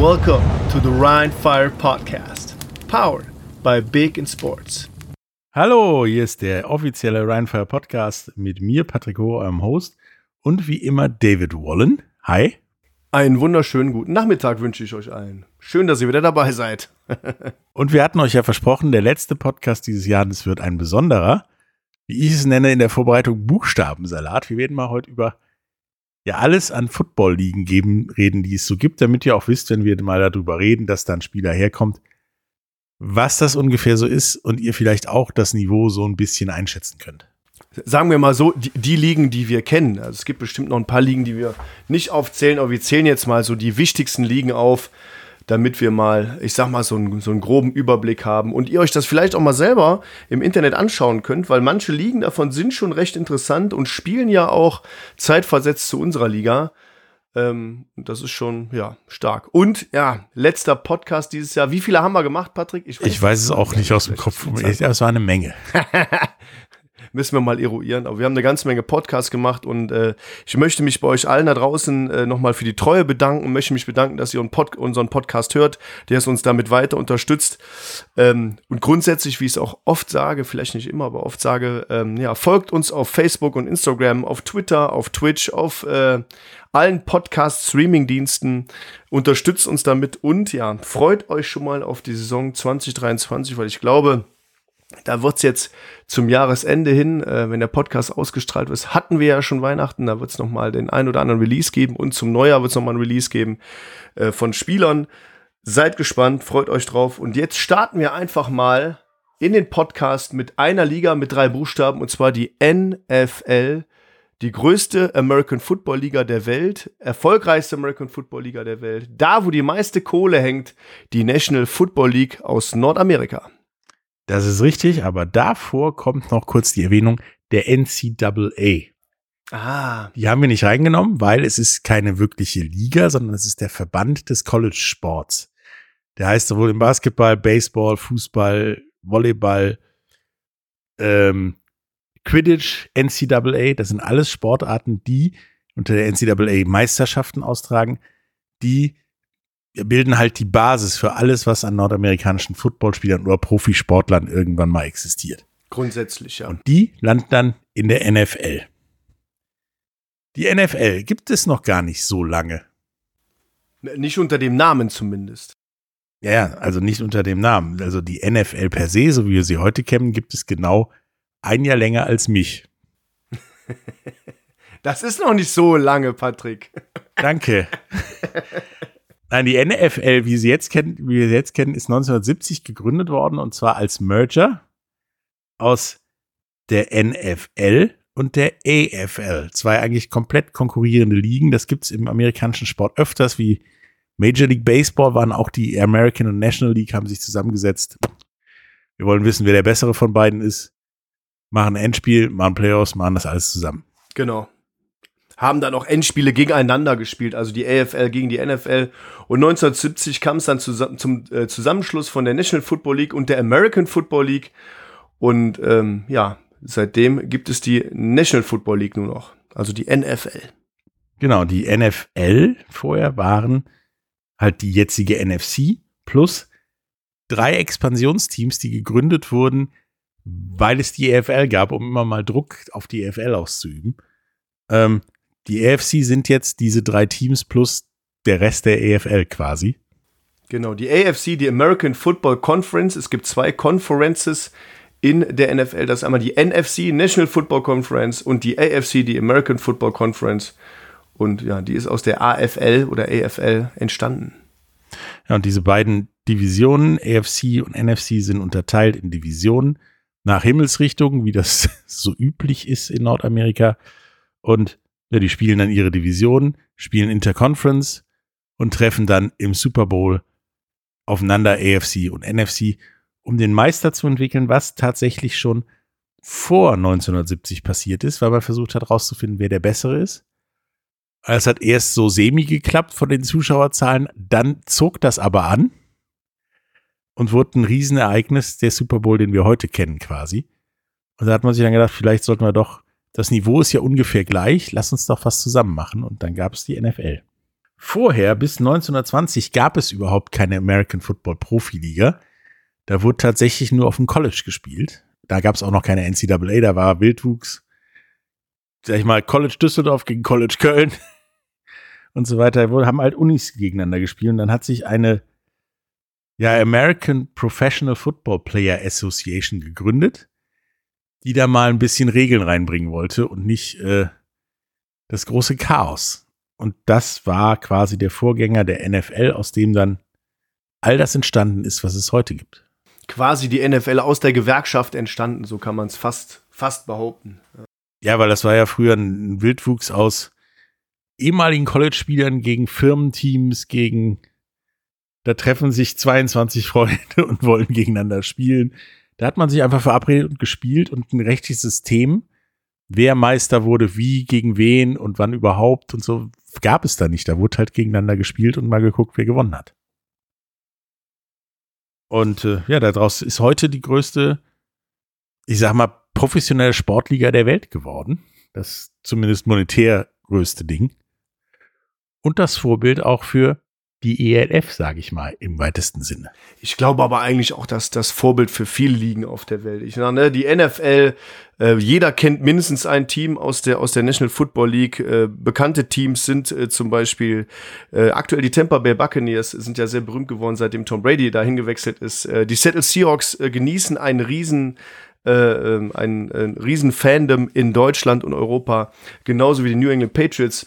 Welcome to the Rhine Fire Podcast, powered by Big in Sports. Hallo, hier ist der offizielle Rheinfire Podcast mit mir, Patrick Hohe, eurem Host, und wie immer David Wallen. Hi. Einen wunderschönen guten Nachmittag wünsche ich euch allen. Schön, dass ihr wieder dabei seid. und wir hatten euch ja versprochen, der letzte Podcast dieses Jahres wird ein besonderer. Wie ich es nenne in der Vorbereitung Buchstabensalat. Wir werden mal heute über ja alles an Football-Ligen geben, reden, die es so gibt, damit ihr auch wisst, wenn wir mal darüber reden, dass da ein Spieler herkommt, was das ungefähr so ist und ihr vielleicht auch das Niveau so ein bisschen einschätzen könnt. Sagen wir mal so, die, die Ligen, die wir kennen. Also es gibt bestimmt noch ein paar Ligen, die wir nicht aufzählen, aber wir zählen jetzt mal so die wichtigsten Ligen auf, damit wir mal, ich sag mal, so einen, so einen groben Überblick haben und ihr euch das vielleicht auch mal selber im Internet anschauen könnt, weil manche Ligen davon sind schon recht interessant und spielen ja auch zeitversetzt zu unserer Liga. Ähm, das ist schon, ja, stark. Und ja, letzter Podcast dieses Jahr. Wie viele haben wir gemacht, Patrick? Ich weiß, ich weiß es auch nicht aus dem Kopf. Es war eine Menge. müssen wir mal eruieren. Aber wir haben eine ganze Menge Podcasts gemacht und äh, ich möchte mich bei euch allen da draußen äh, nochmal für die Treue bedanken und möchte mich bedanken, dass ihr unseren Podcast hört, der es uns damit weiter unterstützt. Ähm, und grundsätzlich, wie ich es auch oft sage, vielleicht nicht immer, aber oft sage, ähm, ja, folgt uns auf Facebook und Instagram, auf Twitter, auf Twitch, auf äh, allen Podcast-Streaming-Diensten. Unterstützt uns damit und ja, freut euch schon mal auf die Saison 2023, weil ich glaube, da wird's jetzt zum Jahresende hin, äh, wenn der Podcast ausgestrahlt wird, hatten wir ja schon Weihnachten, da wird's es nochmal den ein oder anderen Release geben und zum Neujahr wird's es nochmal ein Release geben äh, von Spielern. Seid gespannt, freut euch drauf. Und jetzt starten wir einfach mal in den Podcast mit einer Liga mit drei Buchstaben und zwar die NFL, die größte American Football Liga der Welt, erfolgreichste American Football Liga der Welt, da wo die meiste Kohle hängt, die National Football League aus Nordamerika. Das ist richtig, aber davor kommt noch kurz die Erwähnung der NCAA. Ah. Die haben wir nicht reingenommen, weil es ist keine wirkliche Liga, sondern es ist der Verband des College-Sports. Der heißt sowohl im Basketball, Baseball, Fußball, Volleyball, ähm, Quidditch, NCAA. Das sind alles Sportarten, die unter der NCAA Meisterschaften austragen, die bilden halt die Basis für alles, was an nordamerikanischen Footballspielern oder Profisportlern irgendwann mal existiert. Grundsätzlich, ja. Und die landen dann in der NFL. Die NFL gibt es noch gar nicht so lange. Nicht unter dem Namen zumindest. Ja, also nicht unter dem Namen. Also die NFL per se, so wie wir sie heute kennen, gibt es genau ein Jahr länger als mich. Das ist noch nicht so lange, Patrick. Danke. Nein, die NFL, wie, sie jetzt kennen, wie wir sie jetzt kennen, ist 1970 gegründet worden und zwar als Merger aus der NFL und der AFL. Zwei eigentlich komplett konkurrierende Ligen. Das gibt es im amerikanischen Sport öfters, wie Major League Baseball waren auch die American und National League, haben sich zusammengesetzt. Wir wollen wissen, wer der bessere von beiden ist. Machen Endspiel, machen Playoffs, machen das alles zusammen. Genau haben dann auch Endspiele gegeneinander gespielt, also die AFL gegen die NFL. Und 1970 kam es dann zusammen, zum äh, Zusammenschluss von der National Football League und der American Football League. Und ähm, ja, seitdem gibt es die National Football League nur noch, also die NFL. Genau, die NFL vorher waren halt die jetzige NFC plus drei Expansionsteams, die gegründet wurden, weil es die EFL gab, um immer mal Druck auf die EFL auszuüben. Ähm, die AFC sind jetzt diese drei Teams plus der Rest der EFL quasi. Genau, die AFC, die American Football Conference. Es gibt zwei Conferences in der NFL. Das ist einmal die NFC, National Football Conference, und die AFC, die American Football Conference. Und ja, die ist aus der AFL oder AFL entstanden. Ja, und diese beiden Divisionen, AFC und NFC, sind unterteilt in Divisionen nach Himmelsrichtungen, wie das so üblich ist in Nordamerika. Und ja, die spielen dann ihre Division, spielen Interconference und treffen dann im Super Bowl aufeinander AFC und NFC, um den Meister zu entwickeln, was tatsächlich schon vor 1970 passiert ist, weil man versucht hat herauszufinden, wer der Bessere ist. Es hat erst so semi geklappt von den Zuschauerzahlen, dann zog das aber an und wurde ein Riesenereignis, der Super Bowl, den wir heute kennen quasi. Und da hat man sich dann gedacht, vielleicht sollten wir doch das Niveau ist ja ungefähr gleich, lass uns doch was zusammen machen. Und dann gab es die NFL. vorher, bis 1920, gab es überhaupt keine American Football Profiliga. Da wurde tatsächlich nur auf dem College gespielt. Da gab es auch noch keine NCAA, da war Wildwuchs. Sag ich mal, College Düsseldorf gegen College Köln und so weiter. Haben halt Unis gegeneinander gespielt und dann hat sich eine ja, American Professional Football Player Association gegründet, die da mal ein bisschen Regeln reinbringen wollte und nicht äh, das große Chaos. Und das war quasi der Vorgänger der NFL, aus dem dann all das entstanden ist, was es heute gibt. Quasi die NFL aus der Gewerkschaft entstanden, so kann man es fast, fast behaupten. Ja, weil das war ja früher ein Wildwuchs aus ehemaligen College-Spielern gegen Firmenteams, gegen da treffen sich 22 Freunde und wollen gegeneinander spielen. Da hat man sich einfach verabredet und gespielt und ein rechtes System, wer Meister wurde, wie, gegen wen und wann überhaupt und so, gab es da nicht. Da wurde halt gegeneinander gespielt und mal geguckt, wer gewonnen hat. Und äh, ja, daraus ist heute die größte, ich sag mal, professionelle Sportliga der Welt geworden. Das zumindest monetär größte Ding. Und das Vorbild auch für die ELF, sage ich mal, im weitesten Sinne. Ich glaube aber eigentlich auch, dass das Vorbild für viele Ligen auf der Welt. Ich meine, die NFL, äh, jeder kennt mindestens ein Team aus der aus der National Football League. Äh, bekannte Teams sind äh, zum Beispiel äh, aktuell die Tampa Bay Buccaneers sind ja sehr berühmt geworden, seitdem Tom Brady dahin gewechselt ist. Äh, die Seattle Seahawks äh, genießen einen riesen äh, ähm, ein, ein riesen Fandom in Deutschland und Europa, genauso wie die New England Patriots.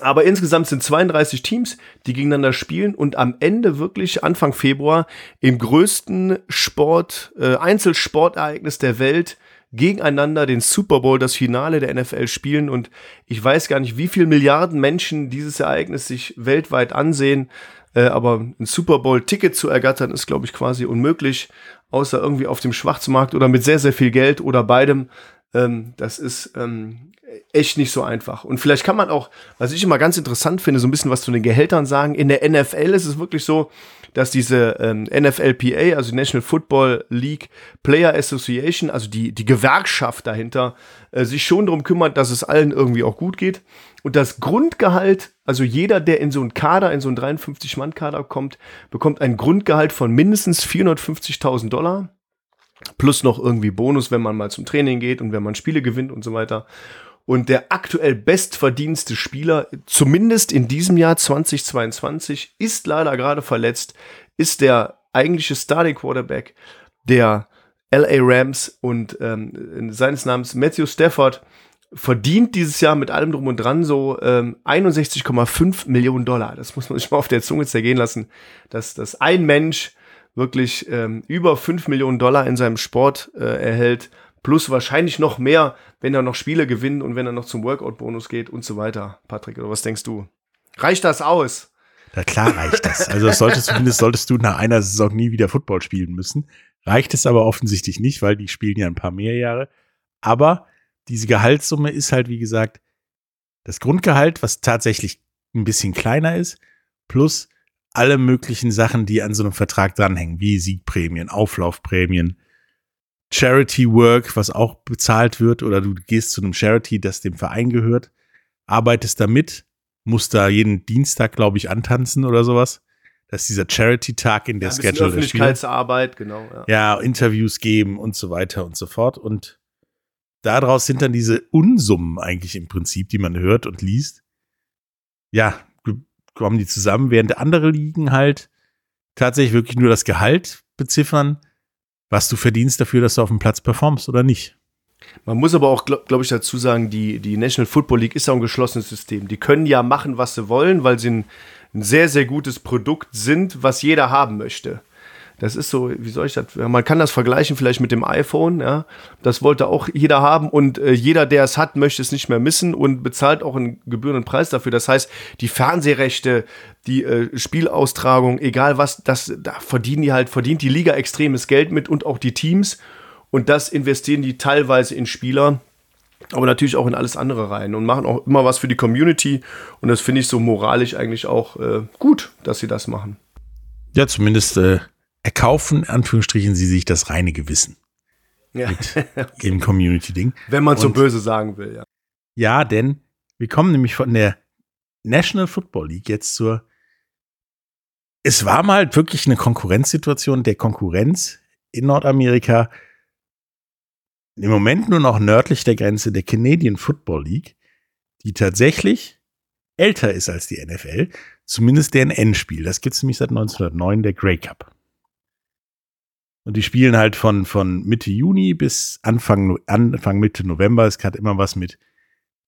Aber insgesamt sind 32 Teams, die gegeneinander spielen und am Ende wirklich Anfang Februar im größten Sport, äh, Einzelsportereignis der Welt gegeneinander den Super Bowl, das Finale der NFL spielen. Und ich weiß gar nicht, wie viele Milliarden Menschen dieses Ereignis sich weltweit ansehen. Äh, aber ein Super Bowl-Ticket zu ergattern, ist, glaube ich, quasi unmöglich, außer irgendwie auf dem Schwarzmarkt oder mit sehr, sehr viel Geld oder beidem. Ähm, das ist ähm, echt nicht so einfach. Und vielleicht kann man auch, was ich immer ganz interessant finde, so ein bisschen was zu den Gehältern sagen. In der NFL ist es wirklich so, dass diese ähm, NFLPA, also die National Football League Player Association, also die, die Gewerkschaft dahinter, äh, sich schon darum kümmert, dass es allen irgendwie auch gut geht. Und das Grundgehalt, also jeder, der in so einen Kader, in so einen 53-Mann-Kader kommt, bekommt ein Grundgehalt von mindestens 450.000 Dollar. Plus noch irgendwie Bonus, wenn man mal zum Training geht und wenn man Spiele gewinnt und so weiter. Und der aktuell bestverdienste Spieler, zumindest in diesem Jahr 2022, ist leider gerade verletzt, ist der eigentliche Starting Quarterback der LA Rams und ähm, seines Namens Matthew Stafford verdient dieses Jahr mit allem drum und dran so ähm, 61,5 Millionen Dollar. Das muss man sich mal auf der Zunge zergehen lassen, dass, dass ein Mensch wirklich ähm, über 5 Millionen Dollar in seinem Sport äh, erhält Plus wahrscheinlich noch mehr, wenn er noch Spiele gewinnt und wenn er noch zum Workout-Bonus geht und so weiter. Patrick, oder was denkst du? Reicht das aus? Na klar reicht das. Also das solltest, zumindest solltest du nach einer Saison nie wieder Football spielen müssen. Reicht es aber offensichtlich nicht, weil die spielen ja ein paar mehr Jahre. Aber diese Gehaltssumme ist halt, wie gesagt, das Grundgehalt, was tatsächlich ein bisschen kleiner ist, plus alle möglichen Sachen, die an so einem Vertrag dranhängen, wie Siegprämien, Auflaufprämien, Charity Work, was auch bezahlt wird, oder du gehst zu einem Charity, das dem Verein gehört, arbeitest da mit, musst da jeden Dienstag, glaube ich, antanzen oder sowas. Das ist dieser Charity-Tag in der ja, Schedule. Öffentlichkeitsarbeit, genau. Ja. ja, Interviews geben und so weiter und so fort. Und daraus sind dann diese Unsummen eigentlich im Prinzip, die man hört und liest. Ja, kommen die zusammen, während andere Ligen halt tatsächlich wirklich nur das Gehalt beziffern was du verdienst dafür, dass du auf dem Platz performst oder nicht. Man muss aber auch, glaube glaub ich, dazu sagen, die, die National Football League ist ja ein geschlossenes System. Die können ja machen, was sie wollen, weil sie ein, ein sehr, sehr gutes Produkt sind, was jeder haben möchte. Das ist so, wie soll ich das? Man kann das vergleichen vielleicht mit dem iPhone, ja. Das wollte auch jeder haben und äh, jeder, der es hat, möchte es nicht mehr missen und bezahlt auch einen gebührenden Preis dafür. Das heißt, die Fernsehrechte, die äh, Spielaustragung, egal was, das, da verdienen die halt, verdient die Liga extremes Geld mit und auch die Teams. Und das investieren die teilweise in Spieler, aber natürlich auch in alles andere rein und machen auch immer was für die Community. Und das finde ich so moralisch eigentlich auch äh, gut, dass sie das machen. Ja, zumindest äh, erkaufen, in Anführungsstrichen, sie sich das reine Gewissen. Ja. Mit dem Community-Ding. Wenn man so böse sagen will, ja. Ja, denn wir kommen nämlich von der National Football League jetzt zur es war mal wirklich eine Konkurrenzsituation der Konkurrenz in Nordamerika. Im Moment nur noch nördlich der Grenze der Canadian Football League, die tatsächlich älter ist als die NFL, zumindest deren Endspiel. Das gibt es nämlich seit 1909, der Grey Cup. Und die spielen halt von, von Mitte Juni bis Anfang, Anfang Mitte November. Es hat immer was mit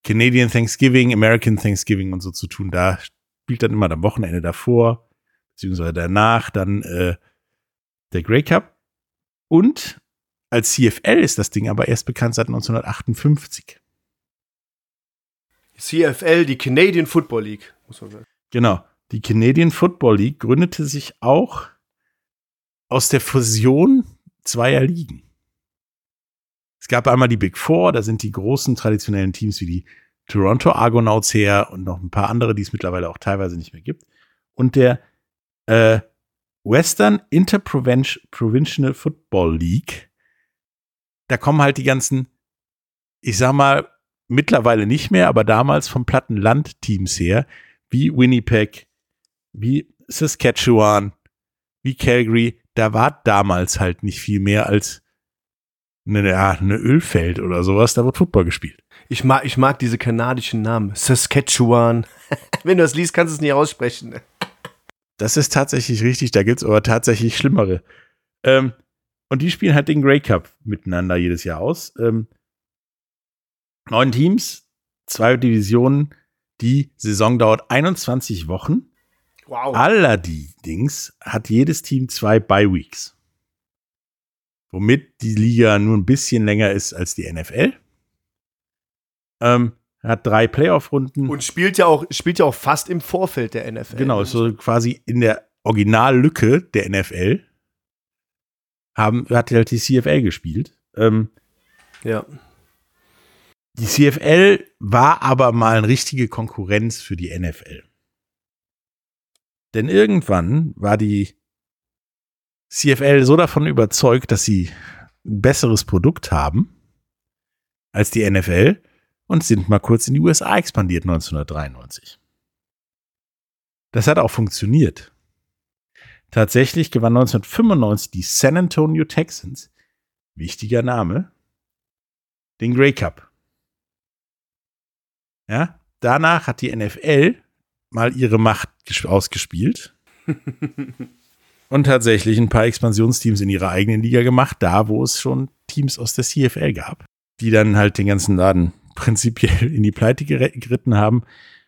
Canadian Thanksgiving, American Thanksgiving und so zu tun. Da spielt dann immer am Wochenende davor beziehungsweise danach dann äh, der Grey Cup. Und als CFL ist das Ding aber erst bekannt seit 1958. CFL, die Canadian Football League, muss man sagen. Genau. Die Canadian Football League gründete sich auch aus der Fusion zweier Ligen. Es gab einmal die Big Four, da sind die großen traditionellen Teams wie die Toronto Argonauts her und noch ein paar andere, die es mittlerweile auch teilweise nicht mehr gibt. Und der äh, Western Interprovincial Football League. Da kommen halt die ganzen, ich sag mal, mittlerweile nicht mehr, aber damals vom Plattenland-Teams her, wie Winnipeg, wie Saskatchewan, wie Calgary. Da war damals halt nicht viel mehr als eine, ja, eine Ölfeld oder sowas. Da wird Football gespielt. Ich mag, ich mag diese kanadischen Namen. Saskatchewan. Wenn du das liest, kannst du es nicht aussprechen. Das ist tatsächlich richtig, da gibt es aber tatsächlich schlimmere. Ähm, und die spielen halt den Grey Cup miteinander jedes Jahr aus. Ähm, neun Teams, zwei Divisionen. Die Saison dauert 21 Wochen. Wow. Allerdings hat jedes Team zwei Bye Weeks. Womit die Liga nur ein bisschen länger ist als die NFL. Ähm, hat drei Playoff-Runden. Und spielt ja, auch, spielt ja auch fast im Vorfeld der NFL. Genau, so quasi in der Originallücke der NFL haben, hat halt die CFL gespielt. Ähm, ja. Die CFL war aber mal eine richtige Konkurrenz für die NFL. Denn irgendwann war die CFL so davon überzeugt, dass sie ein besseres Produkt haben als die NFL und sind mal kurz in die USA expandiert 1993. Das hat auch funktioniert. Tatsächlich gewann 1995 die San Antonio Texans, wichtiger Name, den Grey Cup. Ja, danach hat die NFL mal ihre Macht ausgespielt. Und tatsächlich ein paar Expansionsteams in ihrer eigenen Liga gemacht, da wo es schon Teams aus der CFL gab, die dann halt den ganzen Laden prinzipiell in die Pleite geritten haben,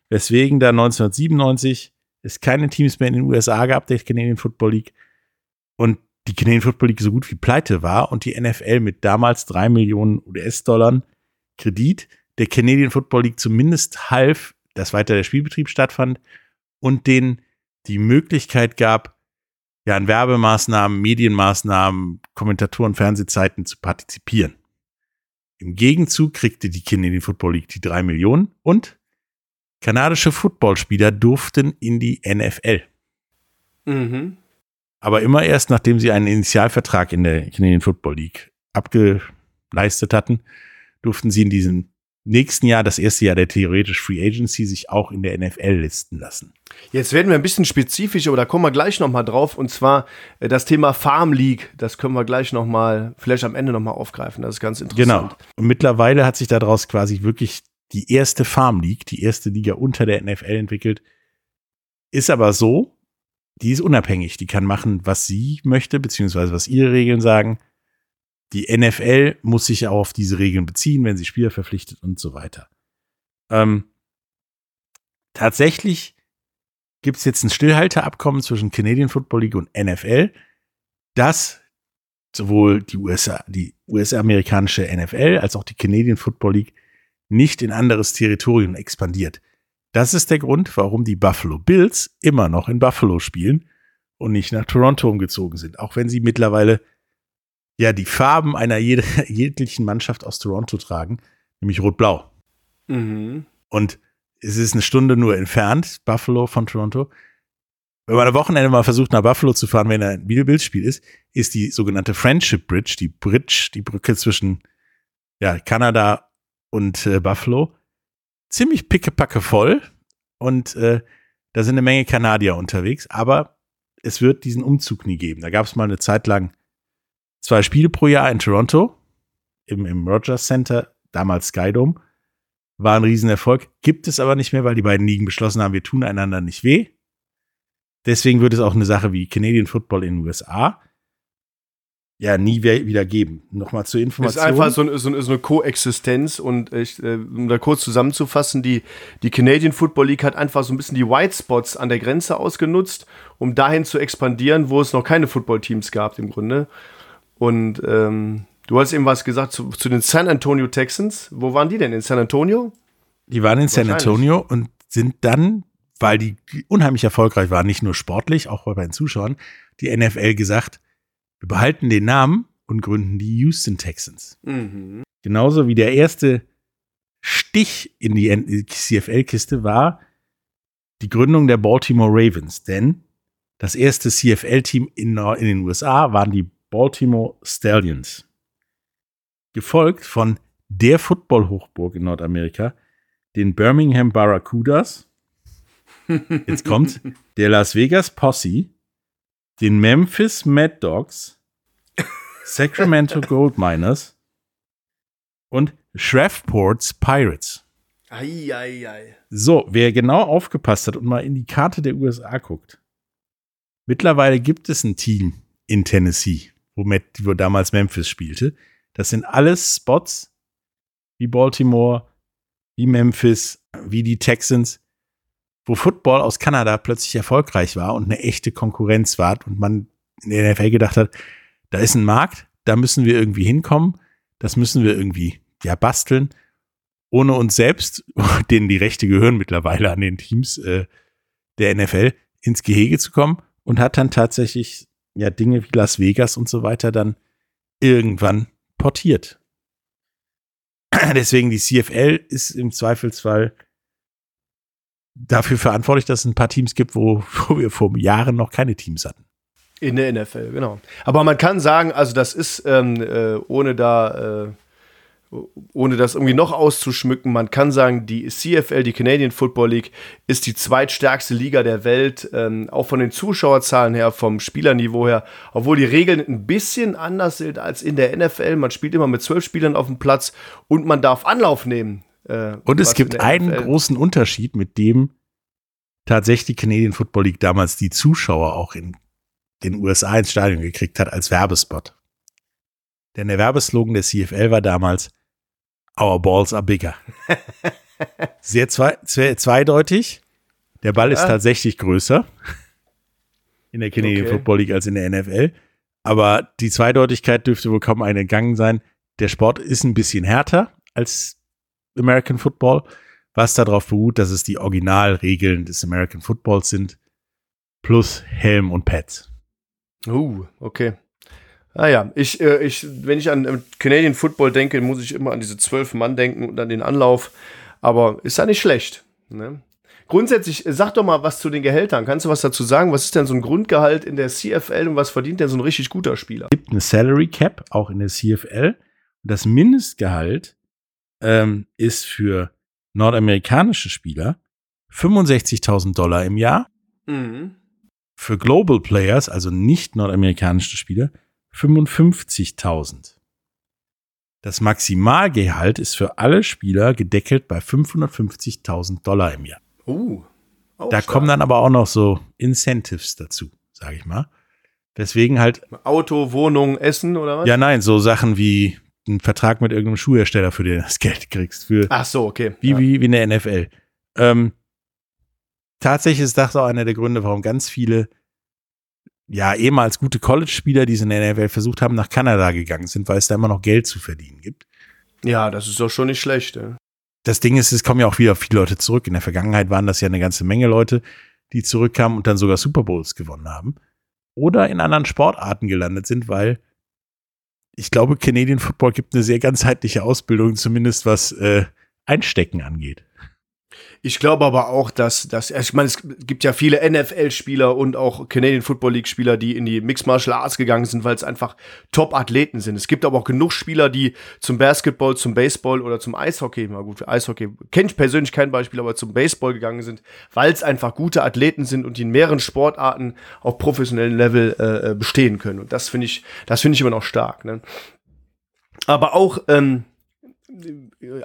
weswegen da 1997 es keine Teams mehr in den USA gab, der Canadian Football League, und die Canadian Football League so gut wie pleite war und die NFL mit damals drei Millionen US-Dollar Kredit der Canadian Football League zumindest half, dass weiter der Spielbetrieb stattfand und denen die Möglichkeit gab, ja, an Werbemaßnahmen, Medienmaßnahmen, Kommentatoren, Fernsehzeiten zu partizipieren. Im Gegenzug kriegte die Canadian Football League die drei Millionen und kanadische Footballspieler durften in die NFL. Mhm. Aber immer erst, nachdem sie einen Initialvertrag in der Canadian Football League abgeleistet hatten, durften sie in diesem nächsten Jahr, das erste Jahr der theoretisch Free Agency, sich auch in der NFL listen lassen. Jetzt werden wir ein bisschen spezifisch, aber da kommen wir gleich nochmal drauf. Und zwar äh, das Thema Farm League. Das können wir gleich nochmal, vielleicht am Ende nochmal aufgreifen. Das ist ganz interessant. Genau. Und mittlerweile hat sich daraus quasi wirklich die erste Farm League, die erste Liga unter der NFL entwickelt. Ist aber so, die ist unabhängig. Die kann machen, was sie möchte, beziehungsweise was ihre Regeln sagen. Die NFL muss sich auch auf diese Regeln beziehen, wenn sie Spieler verpflichtet und so weiter. Ähm, tatsächlich gibt es jetzt ein Stillhalteabkommen zwischen Canadian Football League und NFL, das sowohl die USA, die US-amerikanische NFL als auch die Canadian Football League nicht in anderes Territorium expandiert. Das ist der Grund, warum die Buffalo Bills immer noch in Buffalo spielen und nicht nach Toronto umgezogen sind, auch wenn sie mittlerweile ja die Farben einer jeglichen Mannschaft aus Toronto tragen, nämlich rot-blau. Mhm. Und es ist eine Stunde nur entfernt, Buffalo von Toronto. Wenn man am Wochenende mal versucht, nach Buffalo zu fahren, wenn ein Videobildspiel ist, ist die sogenannte Friendship Bridge, die Bridge, die Brücke zwischen ja, Kanada und äh, Buffalo, ziemlich pickepacke voll. und äh, da sind eine Menge Kanadier unterwegs, aber es wird diesen Umzug nie geben. Da gab es mal eine Zeit lang zwei Spiele pro Jahr in Toronto, im, im Rogers Center, damals Skydome. War ein Riesenerfolg. Gibt es aber nicht mehr, weil die beiden Ligen beschlossen haben, wir tun einander nicht weh. Deswegen wird es auch eine Sache wie Canadian Football in den USA ja nie wieder geben. Nochmal zur Information. Es ist einfach so, eine, so eine Koexistenz und ich, äh, um da kurz zusammenzufassen, die, die Canadian Football League hat einfach so ein bisschen die White Spots an der Grenze ausgenutzt, um dahin zu expandieren, wo es noch keine Football-Teams gab im Grunde. Und ähm, du hast eben was gesagt zu, zu, den San Antonio Texans. Wo waren die denn? In San Antonio? Die waren in San Antonio und sind dann, weil die unheimlich erfolgreich waren, nicht nur sportlich, auch bei den Zuschauern, die NFL gesagt, wir behalten den Namen und gründen die Houston Texans. Mhm. Genauso wie der erste Stich in die CFL-Kiste war die Gründung der Baltimore Ravens. Denn das erste CFL-Team in, in den USA waren die Baltimore Stallions. Gefolgt von der Football-Hochburg in Nordamerika, den Birmingham Barracudas. Jetzt kommt der Las Vegas Posse, den Memphis Mad Dogs, Sacramento Gold Miners und Shreveport's Pirates. Ei, ei, ei. So, wer genau aufgepasst hat und mal in die Karte der USA guckt. Mittlerweile gibt es ein Team in Tennessee, wo, Matt, wo damals Memphis spielte. Das sind alles Spots wie Baltimore, wie Memphis, wie die Texans, wo Football aus Kanada plötzlich erfolgreich war und eine echte Konkurrenz war und man in der NFL gedacht hat, da ist ein Markt, da müssen wir irgendwie hinkommen, das müssen wir irgendwie ja basteln, ohne uns selbst, denen die Rechte gehören mittlerweile an den Teams äh, der NFL, ins Gehege zu kommen und hat dann tatsächlich ja Dinge wie Las Vegas und so weiter dann irgendwann portiert. Deswegen die CFL ist im Zweifelsfall dafür verantwortlich, dass es ein paar Teams gibt, wo, wo wir vor Jahren noch keine Teams hatten. In der NFL, genau. Aber man kann sagen, also das ist, ähm, äh, ohne da, äh, ohne das irgendwie noch auszuschmücken, man kann sagen, die CFL, die Canadian Football League, ist die zweitstärkste Liga der Welt, ähm, auch von den Zuschauerzahlen her, vom Spielerniveau her, obwohl die Regeln ein bisschen anders sind als in der NFL. Man spielt immer mit zwölf Spielern auf dem Platz und man darf Anlauf nehmen. Äh, und es gibt einen NFL. großen Unterschied, mit dem tatsächlich die Canadian Football League damals die Zuschauer auch in den USA ins Stadion gekriegt hat als Werbespot. Denn der Werbeslogan der CFL war damals Our balls are bigger. Sehr zwei, zweideutig. Der Ball ist tatsächlich größer in der Canadian okay. Football League als in der NFL. Aber die Zweideutigkeit dürfte wohl kaum eine entgangen sein. Der Sport ist ein bisschen härter als American Football, was darauf beruht, dass es die Originalregeln des American Footballs sind, plus Helm und Pads. Uh, okay. Ah ja, ich, äh, ich, wenn ich an äh, Canadian Football denke, muss ich immer an diese zwölf Mann denken und an den Anlauf. Aber ist ja nicht schlecht. Ne? Grundsätzlich, äh, sag doch mal was zu den Gehältern. Kannst du was dazu sagen? Was ist denn so ein Grundgehalt in der CFL und was verdient denn so ein richtig guter Spieler? Es gibt eine Salary Cap, auch in der CFL. Das Mindestgehalt ähm, ist für nordamerikanische Spieler 65.000 Dollar im Jahr. Mhm. Für Global Players, also nicht nordamerikanische Spieler, 55.000. Das Maximalgehalt ist für alle Spieler gedeckelt bei 550.000 Dollar im Jahr. Uh, da stark. kommen dann aber auch noch so Incentives dazu, sage ich mal. Deswegen halt. Auto, Wohnung, Essen oder was? Ja, nein, so Sachen wie einen Vertrag mit irgendeinem Schuhhersteller, für den du das Geld kriegst. Für, Ach so, okay. Wie, ja. wie, wie in der NFL. Ähm, tatsächlich ist das auch einer der Gründe, warum ganz viele ja, ehemals gute College-Spieler, die es in der NFL versucht haben, nach Kanada gegangen sind, weil es da immer noch Geld zu verdienen gibt. Ja, das ist doch schon nicht schlecht. Ja. Das Ding ist, es kommen ja auch wieder viele Leute zurück. In der Vergangenheit waren das ja eine ganze Menge Leute, die zurückkamen und dann sogar Super Bowls gewonnen haben. Oder in anderen Sportarten gelandet sind, weil ich glaube, Canadian Football gibt eine sehr ganzheitliche Ausbildung, zumindest was äh, Einstecken angeht. Ich glaube aber auch, dass, dass ich meine, es gibt ja viele NFL-Spieler und auch Canadian Football League-Spieler, die in die Mixed Martial Arts gegangen sind, weil es einfach Top-Athleten sind. Es gibt aber auch genug Spieler, die zum Basketball, zum Baseball oder zum Eishockey, mal gut, Eishockey kenne ich persönlich kein Beispiel, aber zum Baseball gegangen sind, weil es einfach gute Athleten sind und die in mehreren Sportarten auf professionellem Level äh bestehen können. Und das finde ich, das finde ich immer noch stark. Ne? Aber auch ähm,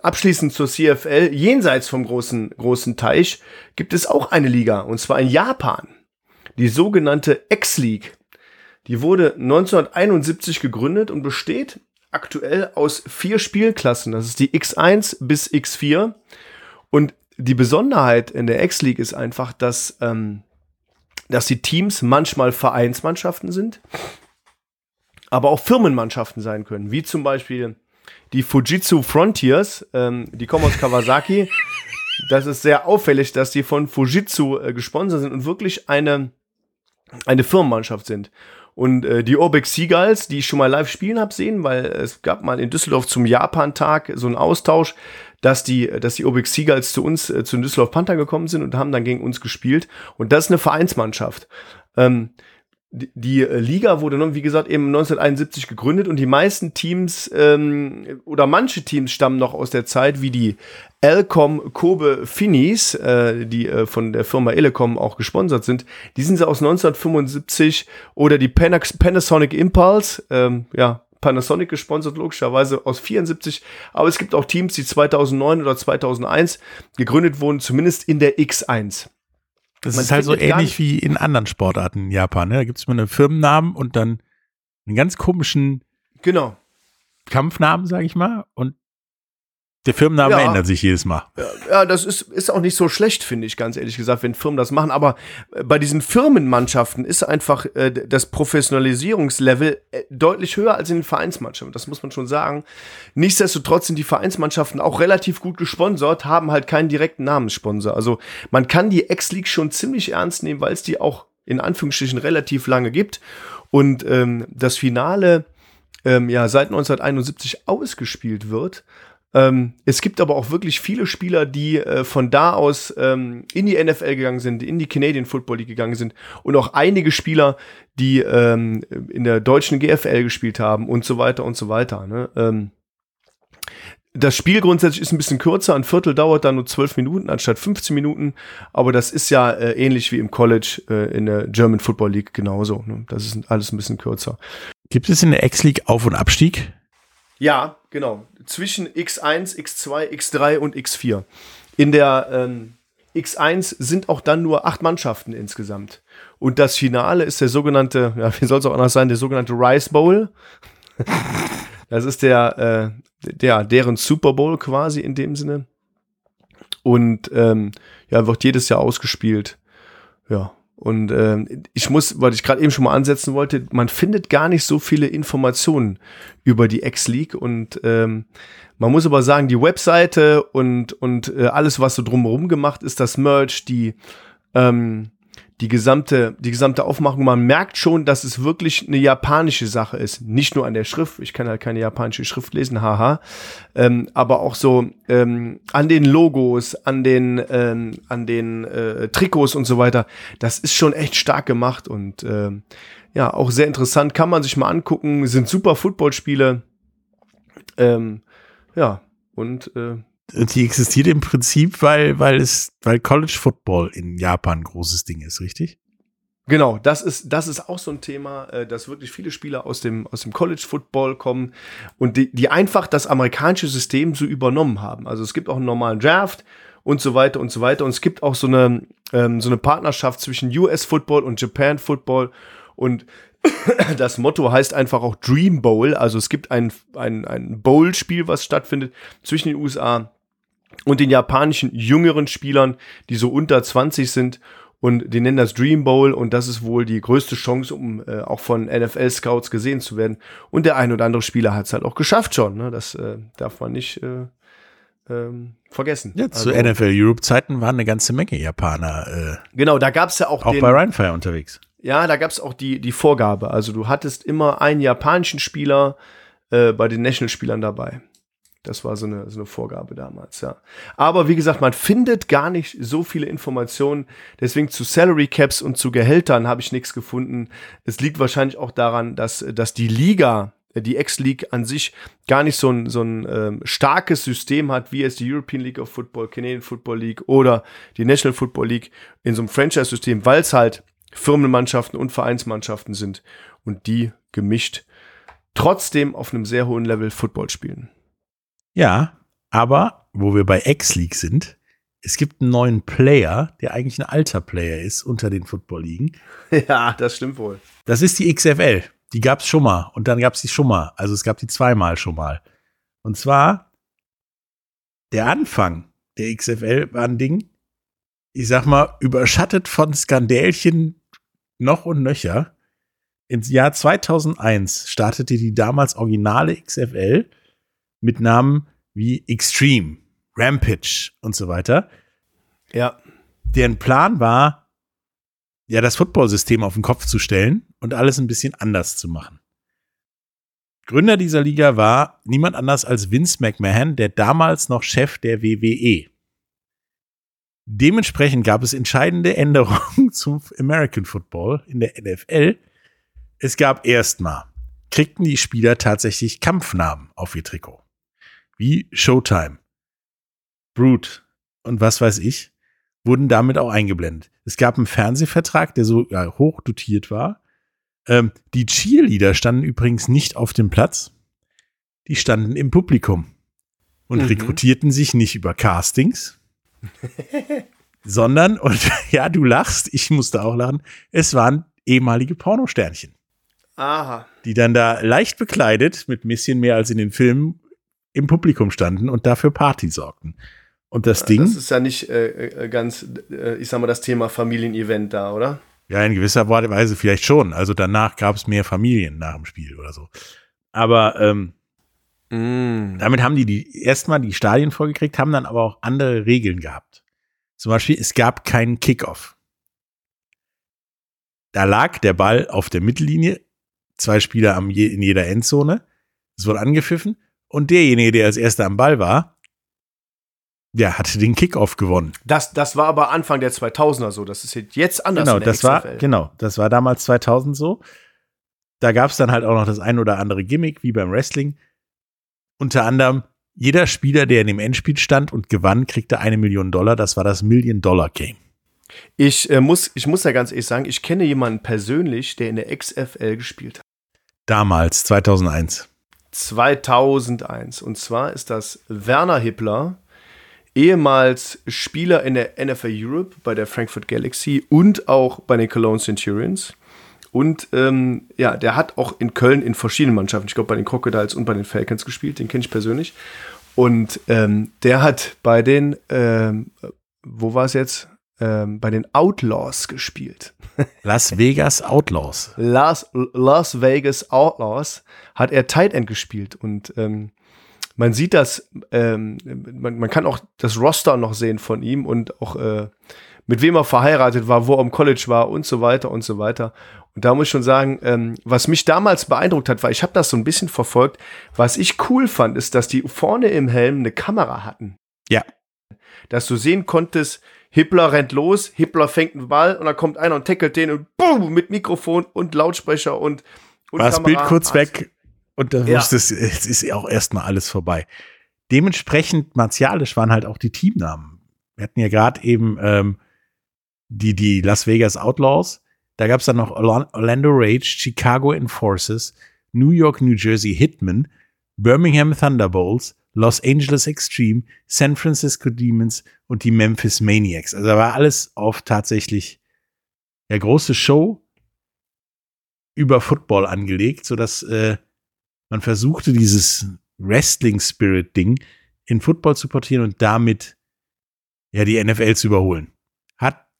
abschließend zur CFL, jenseits vom großen, großen Teich, gibt es auch eine Liga, und zwar in Japan. Die sogenannte X-League. Die wurde 1971 gegründet und besteht aktuell aus vier Spielklassen. Das ist die X1 bis X4. Und die Besonderheit in der X-League ist einfach, dass, ähm, dass die Teams manchmal Vereinsmannschaften sind, aber auch Firmenmannschaften sein können, wie zum Beispiel die Fujitsu Frontiers, ähm, die kommen aus Kawasaki. das ist sehr auffällig, dass die von Fujitsu äh, gesponsert sind und wirklich eine, eine Firmenmannschaft sind. Und äh, die Orbex Seagulls, die ich schon mal live spielen habe sehen, weil es gab mal in Düsseldorf zum Japan-Tag so einen Austausch, dass die, dass die Orbex Seagulls zu uns, äh, zu Düsseldorf Panther gekommen sind und haben dann gegen uns gespielt. Und das ist eine Vereinsmannschaft. Ähm, die äh, Liga wurde, wie gesagt, eben 1971 gegründet und die meisten Teams ähm, oder manche Teams stammen noch aus der Zeit, wie die Elcom Kobe Finis, äh, die äh, von der Firma Elecom auch gesponsert sind. Die sind sie aus 1975 oder die Panax Panasonic Impulse, ähm, ja, Panasonic gesponsert, logischerweise aus 74. Aber es gibt auch Teams, die 2009 oder 2001 gegründet wurden, zumindest in der X1. Das Man ist halt so ähnlich wie in anderen Sportarten in Japan. Ne? Da gibt es immer einen Firmennamen und dann einen ganz komischen genau. Kampfnamen, sage ich mal. Und der Firmenname ja, ändert sich jedes Mal. Ja, das ist, ist auch nicht so schlecht, finde ich, ganz ehrlich gesagt, wenn Firmen das machen. Aber äh, bei diesen Firmenmannschaften ist einfach äh, das Professionalisierungslevel äh, deutlich höher als in den Vereinsmannschaften. Das muss man schon sagen. Nichtsdestotrotz sind die Vereinsmannschaften auch relativ gut gesponsert, haben halt keinen direkten Namenssponsor. Also man kann die X-League schon ziemlich ernst nehmen, weil es die auch in Anführungsstrichen relativ lange gibt. Und ähm, das Finale ähm, ja seit 1971 ausgespielt wird. Ähm, es gibt aber auch wirklich viele Spieler, die äh, von da aus ähm, in die NFL gegangen sind, in die Canadian Football League gegangen sind und auch einige Spieler, die ähm, in der deutschen GFL gespielt haben und so weiter und so weiter. Ne? Ähm, das Spiel grundsätzlich ist ein bisschen kürzer, ein Viertel dauert dann nur zwölf Minuten anstatt 15 Minuten, aber das ist ja äh, ähnlich wie im College äh, in der German Football League genauso. Ne? Das ist alles ein bisschen kürzer. Gibt es in der X-League Auf- und Abstieg? Ja, genau. Zwischen X1, X2, X3 und X4. In der ähm, X1 sind auch dann nur acht Mannschaften insgesamt. Und das Finale ist der sogenannte, ja, wie soll es auch anders sein, der sogenannte Rice Bowl. das ist der, äh, der, deren Super Bowl quasi in dem Sinne. Und ähm, ja, wird jedes Jahr ausgespielt. Ja, und äh, ich muss, weil ich gerade eben schon mal ansetzen wollte, man findet gar nicht so viele Informationen über die X-League und ähm, man muss aber sagen, die Webseite und, und äh, alles, was so drumherum gemacht ist, das Merch, die, ähm, die gesamte, die gesamte Aufmachung, man merkt schon, dass es wirklich eine japanische Sache ist. Nicht nur an der Schrift, ich kann halt keine japanische Schrift lesen, haha, ähm, aber auch so ähm, an den Logos, an den, ähm, an den äh, Trikots und so weiter. Das ist schon echt stark gemacht und ähm, ja, auch sehr interessant. Kann man sich mal angucken. Sind super Footballspiele. Ähm, ja, und äh, die existiert im Prinzip, weil, weil es, weil College Football in Japan ein großes Ding ist, richtig? Genau, das ist, das ist auch so ein Thema, äh, dass wirklich viele Spieler aus dem, aus dem College Football kommen und die, die einfach das amerikanische System so übernommen haben. Also es gibt auch einen normalen Draft und so weiter und so weiter. Und es gibt auch so eine, ähm, so eine Partnerschaft zwischen US Football und Japan Football. Und das Motto heißt einfach auch Dream Bowl. Also es gibt ein, ein, ein Bowl-Spiel, was stattfindet zwischen den USA und den japanischen jüngeren Spielern, die so unter 20 sind. Und die nennen das Dream Bowl und das ist wohl die größte Chance, um äh, auch von NFL-Scouts gesehen zu werden. Und der ein oder andere Spieler hat es halt auch geschafft schon. Ne? Das äh, darf man nicht äh, ähm, vergessen. Ja, zu also, NFL Europe-Zeiten waren eine ganze Menge Japaner. Äh, genau, da gab es ja auch. Auch den, bei Rheinfire unterwegs. Ja, da gab es auch die, die Vorgabe. Also du hattest immer einen japanischen Spieler äh, bei den National-Spielern dabei. Das war so eine, so eine Vorgabe damals, ja. Aber wie gesagt, man findet gar nicht so viele Informationen. Deswegen zu Salary Caps und zu Gehältern habe ich nichts gefunden. Es liegt wahrscheinlich auch daran, dass, dass die Liga, die X-League an sich gar nicht so ein, so ein ähm, starkes System hat, wie es die European League of Football, Canadian Football League oder die National Football League in so einem Franchise-System, weil es halt Firmenmannschaften und Vereinsmannschaften sind und die gemischt trotzdem auf einem sehr hohen Level Football spielen. Ja, aber wo wir bei X-League sind, es gibt einen neuen Player, der eigentlich ein alter Player ist unter den Football-Ligen. Ja, das stimmt wohl. Das ist die XFL. Die gab es schon mal und dann gab es die schon mal. Also es gab die zweimal schon mal. Und zwar der Anfang der XFL war ein Ding, ich sag mal, überschattet von Skandälchen noch und nöcher. Ins Jahr 2001 startete die damals originale XFL mit Namen wie Extreme, Rampage und so weiter. Ja. Deren Plan war, ja, das Footballsystem auf den Kopf zu stellen und alles ein bisschen anders zu machen. Gründer dieser Liga war niemand anders als Vince McMahon, der damals noch Chef der WWE. Dementsprechend gab es entscheidende Änderungen zum American Football in der NFL. Es gab erstmal, kriegten die Spieler tatsächlich Kampfnamen auf ihr Trikot wie Showtime, Brute und was weiß ich, wurden damit auch eingeblendet. Es gab einen Fernsehvertrag, der so ja, hoch dotiert war. Ähm, die Cheerleader standen übrigens nicht auf dem Platz. Die standen im Publikum und mhm. rekrutierten sich nicht über Castings, sondern, und ja, du lachst, ich musste auch lachen, es waren ehemalige Pornosternchen. Aha. Die dann da leicht bekleidet, mit ein bisschen mehr als in den Filmen, im Publikum standen und dafür Party sorgten. Und das Ding. Das ist ja nicht äh, äh, ganz, äh, ich sag mal, das Thema Familienevent da, oder? Ja, in gewisser Weise vielleicht schon. Also danach gab es mehr Familien nach dem Spiel oder so. Aber ähm, mm. damit haben die, die erstmal die Stadien vorgekriegt, haben dann aber auch andere Regeln gehabt. Zum Beispiel, es gab keinen Kickoff. Da lag der Ball auf der Mittellinie, zwei Spieler am je, in jeder Endzone. Es wurde angepfiffen und derjenige, der als erster am Ball war, der hatte den Kickoff gewonnen. Das, das war aber Anfang der 2000er so. Das ist jetzt anders. Genau, das war, genau, das war damals 2000 so. Da gab es dann halt auch noch das ein oder andere Gimmick, wie beim Wrestling. Unter anderem, jeder Spieler, der in dem Endspiel stand und gewann, kriegte eine Million Dollar. Das war das Million-Dollar-Game. Ich, äh, muss, ich muss ja ganz ehrlich sagen, ich kenne jemanden persönlich, der in der XFL gespielt hat. Damals, 2001. 2001. Und zwar ist das Werner Hippler, ehemals Spieler in der NFL Europe bei der Frankfurt Galaxy und auch bei den Cologne Centurions. Und ähm, ja, der hat auch in Köln in verschiedenen Mannschaften, ich glaube bei den Crocodiles und bei den Falcons gespielt, den kenne ich persönlich. Und ähm, der hat bei den, ähm, wo war es jetzt? ähm, bei den Outlaws gespielt. Las Vegas Outlaws. Las, Las Vegas Outlaws hat er Tight End gespielt und ähm, man sieht das, ähm, man, man, kann auch das Roster noch sehen von ihm und auch äh, mit wem er verheiratet war, wo er im College war und so weiter und so weiter. Und da muss ich schon sagen, ähm, was mich damals beeindruckt hat, weil ich habe das so ein bisschen verfolgt, was ich cool fand, ist, dass die vorne im Helm eine Kamera hatten. Ja. Dass du sehen konntest, Hippler rennt los, Hippler fängt einen Ball und dann kommt einer und tackelt den und boom, mit Mikrofon und Lautsprecher und, und War das Bild kurz weg und da ja. wusstest es ist auch erstmal alles vorbei. Dementsprechend martialisch waren halt auch die Teamnamen. Wir hatten ja gerade eben ähm, die, die Las Vegas Outlaws. Da gab es dann noch Orlando Rage, Chicago Enforcers, New York, New Jersey Hitmen, Birmingham Thunderbolts, Los Angeles Extreme, San Francisco Demons und die Memphis Maniacs. Also da war alles auf tatsächlich der große Show über Football angelegt, sodass äh, man versuchte, dieses Wrestling-Spirit-Ding in Football zu portieren und damit ja die NFL zu überholen.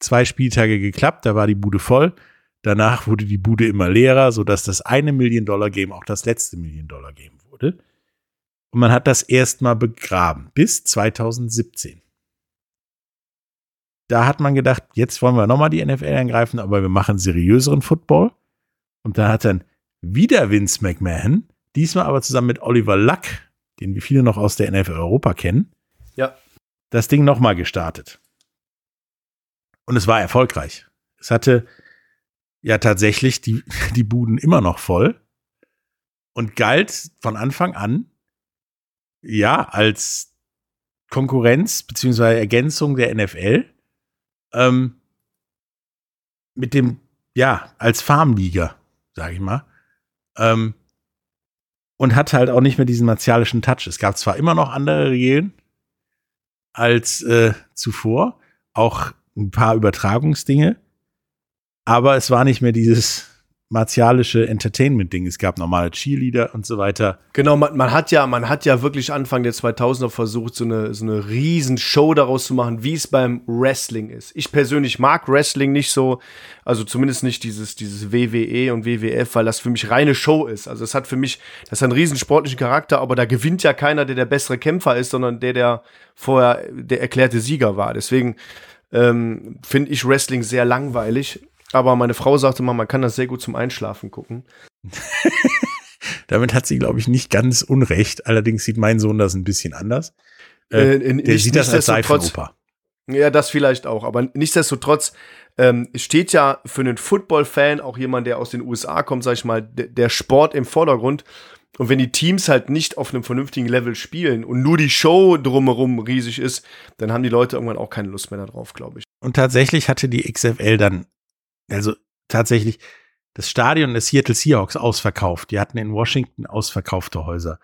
Zwei Spieltage geklappt, da war die Bude voll. Danach wurde die Bude immer leerer, sodass das eine Million-Dollar-Game auch das letzte Million-Dollar-Game wurde. Und man hat das erstmal begraben bis 2017. Da hat man gedacht, jetzt wollen wir nochmal die NFL angreifen, aber wir machen seriöseren Football. Und da hat dann wieder Vince McMahon, diesmal aber zusammen mit Oliver Luck, den wir viele noch aus der NFL Europa kennen, Ja. das Ding nochmal gestartet. Und es war erfolgreich. Es hatte ja tatsächlich die, die Buden immer noch voll und galt von Anfang an ja als Konkurrenz beziehungsweise Ergänzung der NFL ähm, mit dem, ja, als Farmliga, sag ich mal. Ähm, und hat halt auch nicht mehr diesen martialischen Touch. Es gab zwar immer noch andere Regeln als äh, zuvor, auch ein paar Übertragungsdinge, aber es war nicht mehr dieses martialische Entertainment-Ding. Es gab normale Cheerleader und so weiter. Genau, man, man hat ja, man hat ja wirklich Anfang der 2000er versucht, so eine, so eine riesen Show daraus zu machen, wie es beim Wrestling ist. Ich persönlich mag Wrestling nicht so, also zumindest nicht dieses, dieses WWE und WWF, weil das für mich reine Show ist. Also es hat für mich, das hat einen riesen sportlichen Charakter, aber da gewinnt ja keiner, der der bessere Kämpfer ist, sondern der, der vorher der erklärte Sieger war. Deswegen ähm, finde ich Wrestling sehr langweilig. Aber meine Frau sagte mal, man kann das sehr gut zum Einschlafen gucken. Damit hat sie, glaube ich, nicht ganz unrecht. Allerdings sieht mein Sohn das ein bisschen anders. Äh, Äh, der sieht das als Seifenoper. Ja, das vielleicht auch. Aber nichtsdestotrotz ähm, steht ja für einen Football-Fan, auch jemand, der aus den USA kommt, sag ich mal, de- der Sport im Vordergrund. Und wenn die Teams halt nicht auf einem vernünftigen Level spielen und nur die Show drumherum riesig ist, dann haben die Leute irgendwann auch keine Lust mehr darauf, glaube ich. Und tatsächlich hatte die XFL dann, also tatsächlich das Stadion des Seattle Seahawks ausverkauft. Die hatten in Washington ausverkaufte Häuser.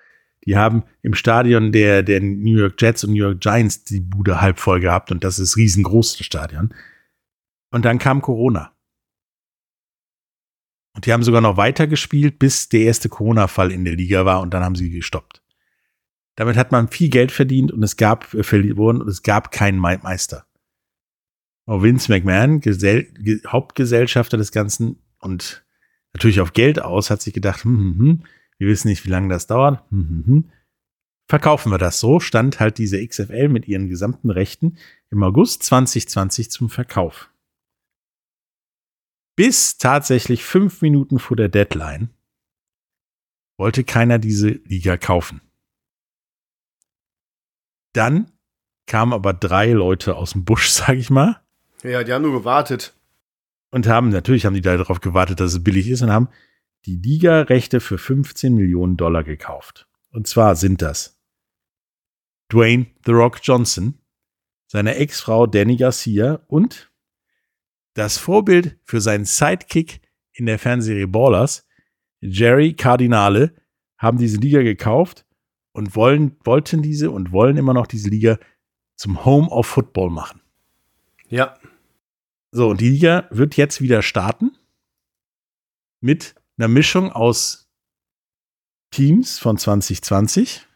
Die haben im Stadion der, der New York Jets und New York Giants die Bude halb voll gehabt und das ist riesengroß, das Stadion. Und dann kam Corona. Und die haben sogar noch weiter gespielt, bis der erste Corona-Fall in der Liga war und dann haben sie gestoppt. Damit hat man viel Geld verdient und es gab äh, verloren und es gab keinen Me- Meister. Auch Vince McMahon, Gesell Ge Hauptgesellschafter des Ganzen und natürlich auf Geld aus, hat sich gedacht, hm, hm, hm, wir wissen nicht, wie lange das dauert. Hm, hm, hm. Verkaufen wir das so, stand halt diese XFL mit ihren gesamten Rechten im August 2020 zum Verkauf. Bis tatsächlich fünf Minuten vor der Deadline wollte keiner diese Liga kaufen. Dann kamen aber drei Leute aus dem Busch, sag ich mal, Ja, die haben nur gewartet. und haben, natürlich haben die da darauf gewartet, dass es billig ist und haben die Liga-Rechte für 15 Millionen Dollar gekauft. Und zwar sind das Dwayne The Rock Johnson, seine Ex-Frau Danny Garcia und das Vorbild für seinen Sidekick in der Fernsehserie Ballers, Jerry Cardinale, haben diese Liga gekauft und wollen, wollten diese und wollen immer noch diese Liga zum Home of Football machen. Ja. So, und die Liga wird jetzt wieder starten mit einer Mischung aus Teams von 2020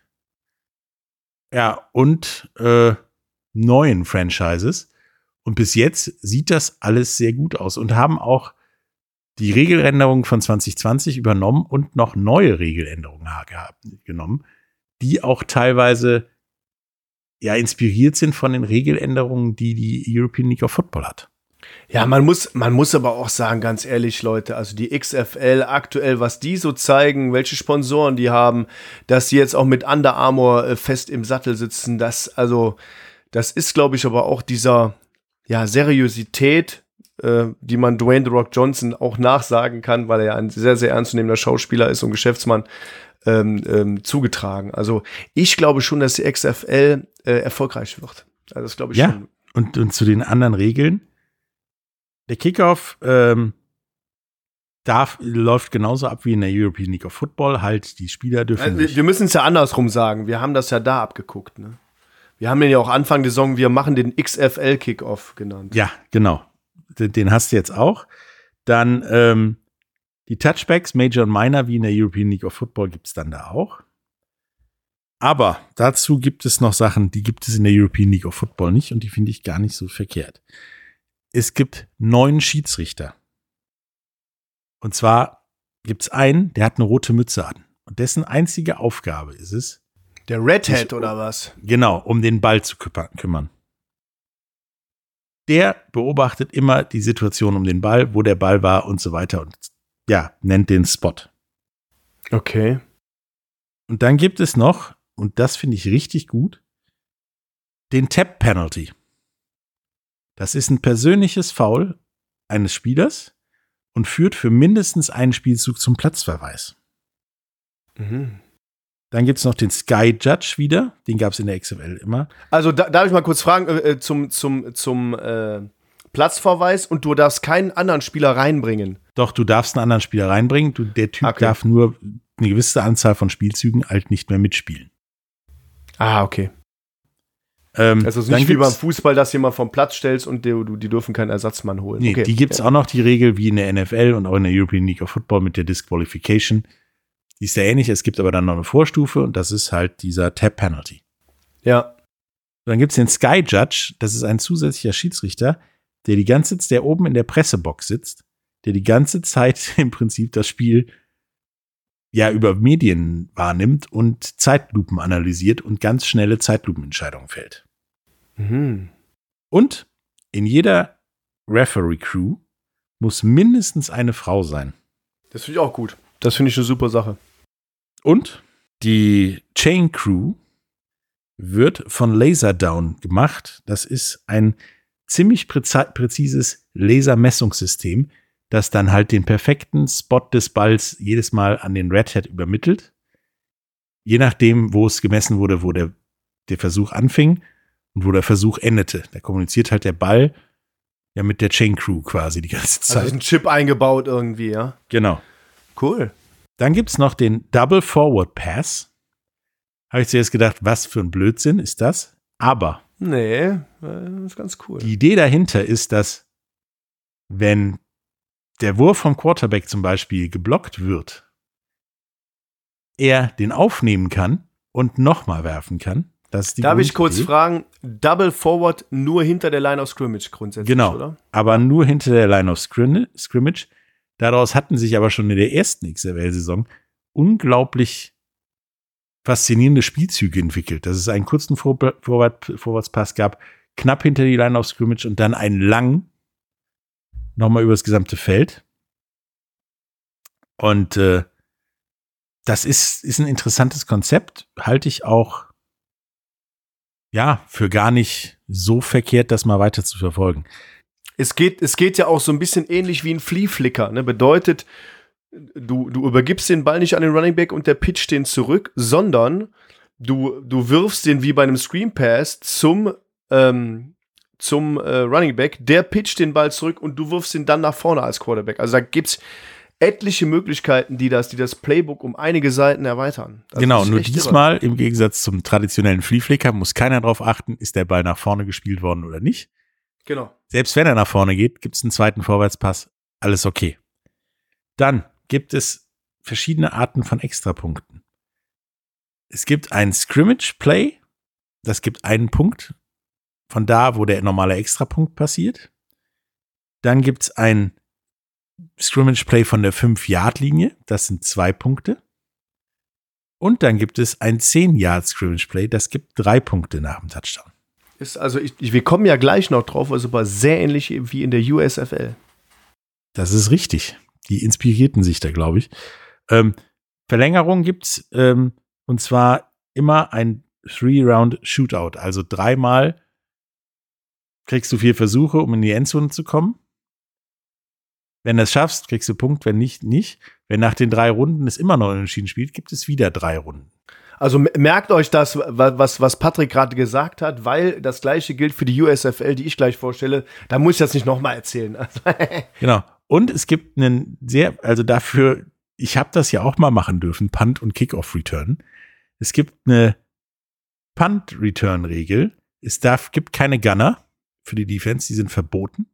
ja, und äh, neuen Franchises. Und bis jetzt sieht das alles sehr gut aus und haben auch die Regeländerungen von 2020 übernommen und noch neue Regeländerungen genommen, die auch teilweise ja inspiriert sind von den Regeländerungen, die die European League of Football hat. Ja, man muss, man muss aber auch sagen, ganz ehrlich, Leute, also die XFL aktuell, was die so zeigen, welche Sponsoren die haben, dass sie jetzt auch mit Under Armour äh, fest im Sattel sitzen, das, also, das ist, glaube ich, aber auch dieser, ja, Seriosität, äh, die man Dwayne The Rock Johnson auch nachsagen kann, weil er ja ein sehr, sehr ernstzunehmender Schauspieler ist und Geschäftsmann, ähm, ähm, zugetragen. Also, ich glaube schon, dass die XFL äh, erfolgreich wird. Also, das glaube ich Ja. schon. Und, und zu den anderen Regeln. Der Kickoff ähm, darf, läuft genauso ab wie in der European League of Football. Halt, die Spieler dürfen Also, wir müssen es ja andersrum sagen. Wir haben das ja da abgeguckt. Ne? Wir haben den ja auch Anfang der Saison, wir machen den XFL-Kickoff genannt. Ja, genau. Den, den hast du jetzt auch. Dann ähm, die Touchbacks, Major und Minor, wie in der European League of Football, gibt es dann da auch. Aber dazu gibt es noch Sachen, die gibt es in der European League of Football nicht und die finde ich gar nicht so verkehrt. Es gibt neun Schiedsrichter. Und zwar gibt es einen, der hat eine rote Mütze an. Und dessen einzige Aufgabe ist es, Der Redhead oder was? Genau, um den Ball zu kümmer- kümmern. Der beobachtet immer die Situation um den Ball, wo der Ball war und so weiter und ja, nennt den Spot. Okay. Und dann gibt es noch und das finde ich richtig gut, den Tap Penalty. Das ist ein persönliches Foul eines Spielers und führt für mindestens einen Spielzug zum Platzverweis. Mhm. Dann gibt es noch den Sky Judge wieder. Den gab es in der XFL immer. Also da, darf ich mal kurz fragen äh, äh, zum, zum, zum äh, Platzverweis und du darfst keinen anderen Spieler reinbringen. Doch, du darfst einen anderen Spieler reinbringen. Du, der Typ Okay. darf nur eine gewisse Anzahl von Spielzügen halt nicht mehr mitspielen. Ah, okay. Ähm, Also es ist nicht wie beim Fußball, dass jemand vom Platz stellst und die, die dürfen keinen Ersatzmann holen. Nee, okay. die gibt's auch noch, die Regel wie in der NFL und auch in der European League of Football mit der Disqualification. Die ist sehr ähnlich. Es gibt aber dann noch eine Vorstufe und das ist halt dieser Tap Penalty. Ja. Dann gibt's den Sky Judge, das ist ein zusätzlicher Schiedsrichter, der die ganze Zeit, der oben in der Pressebox sitzt, der die ganze Zeit im Prinzip das Spiel ja über Medien wahrnimmt und Zeitlupen analysiert und ganz schnelle Zeitlupenentscheidungen fällt. Mhm. Und in jeder Referee-Crew muss mindestens eine Frau sein. Das finde ich auch gut. Das finde ich eine super Sache. Und die Chain Crew wird von Laserdown gemacht. Das ist ein ziemlich präzi- präzises Lasermessungssystem, das dann halt den perfekten Spot des Balls jedes Mal an den Red Hat übermittelt. Je nachdem, wo es gemessen wurde, wo der, der Versuch anfing und wo der Versuch endete. Da kommuniziert halt der Ball ja mit der Chain Crew quasi die ganze Also Zeit. ist ein Chip eingebaut irgendwie, ja. genau. Cool. Dann gibt's noch den Double Forward Pass. Habe ich zuerst gedacht, was für ein Blödsinn ist das? Aber Nee, äh, ist ganz cool. die Idee dahinter ist, dass wenn der Wurf vom Quarterback zum Beispiel geblockt wird, er den aufnehmen kann und nochmal werfen kann. Das ist die Darf ich kurz fragen, Double Forward nur hinter der Line of Scrimmage grundsätzlich, Genau. oder? aber nur hinter der Line of Scrim- Scrimmage. Daraus hatten sich aber schon in der ersten XFL-Saison unglaublich faszinierende Spielzüge entwickelt. Dass es einen kurzen Vor Vorwärts Vorwärtspass gab, knapp hinter die Line of Scrimmage und dann einen langen nochmal über das gesamte Feld. Und äh, das ist, ist ein interessantes Konzept, halte ich auch ja für gar nicht so verkehrt, das mal weiter zu verfolgen. Es geht, es geht ja auch so ein bisschen ähnlich wie ein Flea-Flicker. Ne? Bedeutet, du, du übergibst den Ball nicht an den Running Back und der pitcht den zurück, sondern du, du wirfst den wie bei einem Screen Pass zum, ähm, zum äh, Running Back, der pitcht den Ball zurück und du wirfst ihn dann nach vorne als Quarterback. Also da gibt's etliche Möglichkeiten, die das, die das Playbook um einige Seiten erweitern. Das genau, nur echt irre. diesmal im Gegensatz zum traditionellen Flea-Flicker muss keiner darauf achten, ist der Ball nach vorne gespielt worden oder nicht. Genau. Selbst wenn er nach vorne geht, gibt es einen zweiten Vorwärtspass. Alles okay. Dann gibt es verschiedene Arten von Extrapunkten. Es gibt ein Scrimmage-Play. Das gibt einen Punkt von da, wo der normale Extrapunkt passiert. Dann gibt es ein Scrimmage-Play von der 5-Yard-Linie. Das sind zwei Punkte. Und dann gibt es ein 10-Yard-Scrimmage-Play. Das gibt drei Punkte nach dem Touchdown. Ist also ich, wir kommen ja gleich noch drauf, also aber sehr ähnlich wie in der USFL. Das ist richtig. Die inspirierten sich da, glaube ich. Ähm, Verlängerung gibt's ähm, und zwar immer ein Three-Round-Shootout. Also dreimal kriegst du vier Versuche, um in die Endzone zu kommen. Wenn du es schaffst, kriegst du Punkt, wenn nicht, nicht. Wenn nach den drei Runden es immer noch unentschieden spielt, gibt es wieder drei Runden. Also merkt euch das, wa- was, was Patrick gerade gesagt hat, weil das gleiche gilt für die USFL, die ich gleich vorstelle. Da muss ich das nicht nochmal erzählen. Genau. Und es gibt einen sehr, also dafür, ich habe das ja auch mal machen dürfen, Punt und Kickoff Return. Es gibt eine Punt Return Regel. Es darf, gibt keine Gunner für die Defense, die sind verboten.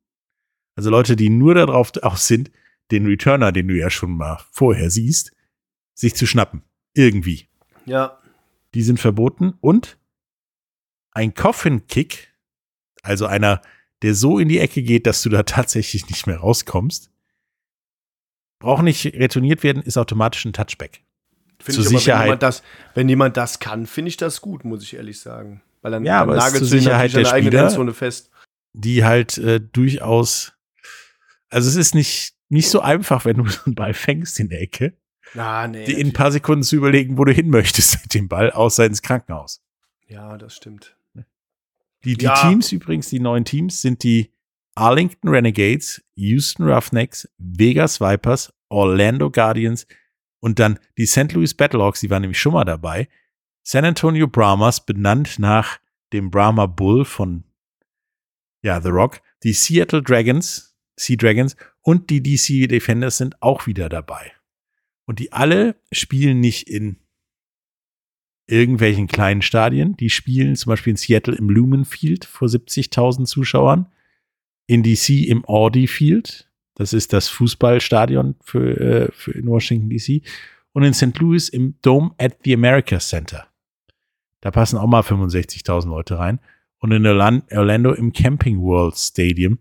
Also Leute, die nur darauf aus sind, den Returner, den du ja schon mal vorher siehst, sich zu schnappen. Irgendwie. Ja. Die sind verboten. Und ein Coffin Kick, also einer, der so in die Ecke geht, dass du da tatsächlich nicht mehr rauskommst, braucht nicht retourniert werden, ist automatisch ein Touchback. Finde Zur ich aber, Sicherheit. Wenn jemand, das, wenn jemand das kann, finde ich das gut, muss ich ehrlich sagen. Weil dann, Ja, dann aber zur Sicherheit der Spieler. Fest. Die halt äh, durchaus, also es ist nicht, nicht so einfach, wenn du so einen Ball fängst in der Ecke Ah, nee, die in ein paar Sekunden zu überlegen, wo du hin möchtest mit dem Ball, außer ins Krankenhaus. Ja, das stimmt. Die, die Ja. Teams übrigens, die neuen Teams, sind die Arlington Renegades, Houston Roughnecks, Vegas Vipers, Orlando Guardians und dann die St. Louis Battlehawks, die waren nämlich schon mal dabei. San Antonio Brahmas, benannt nach dem Brahma Bull von ja, The Rock. Die Seattle Dragons, Sea Dragons und die DC Defenders sind auch wieder dabei. Und die alle spielen nicht in irgendwelchen kleinen Stadien. Die spielen zum Beispiel in Seattle im Lumen Field vor 70.000 Zuschauern, in DC im Audi Field, das ist das Fußballstadion für, äh, für in Washington DC, und in St. Louis im Dome at the America Center. Da passen auch mal 65.000 Leute rein. Und in Orlan- Orlando im Camping World Stadium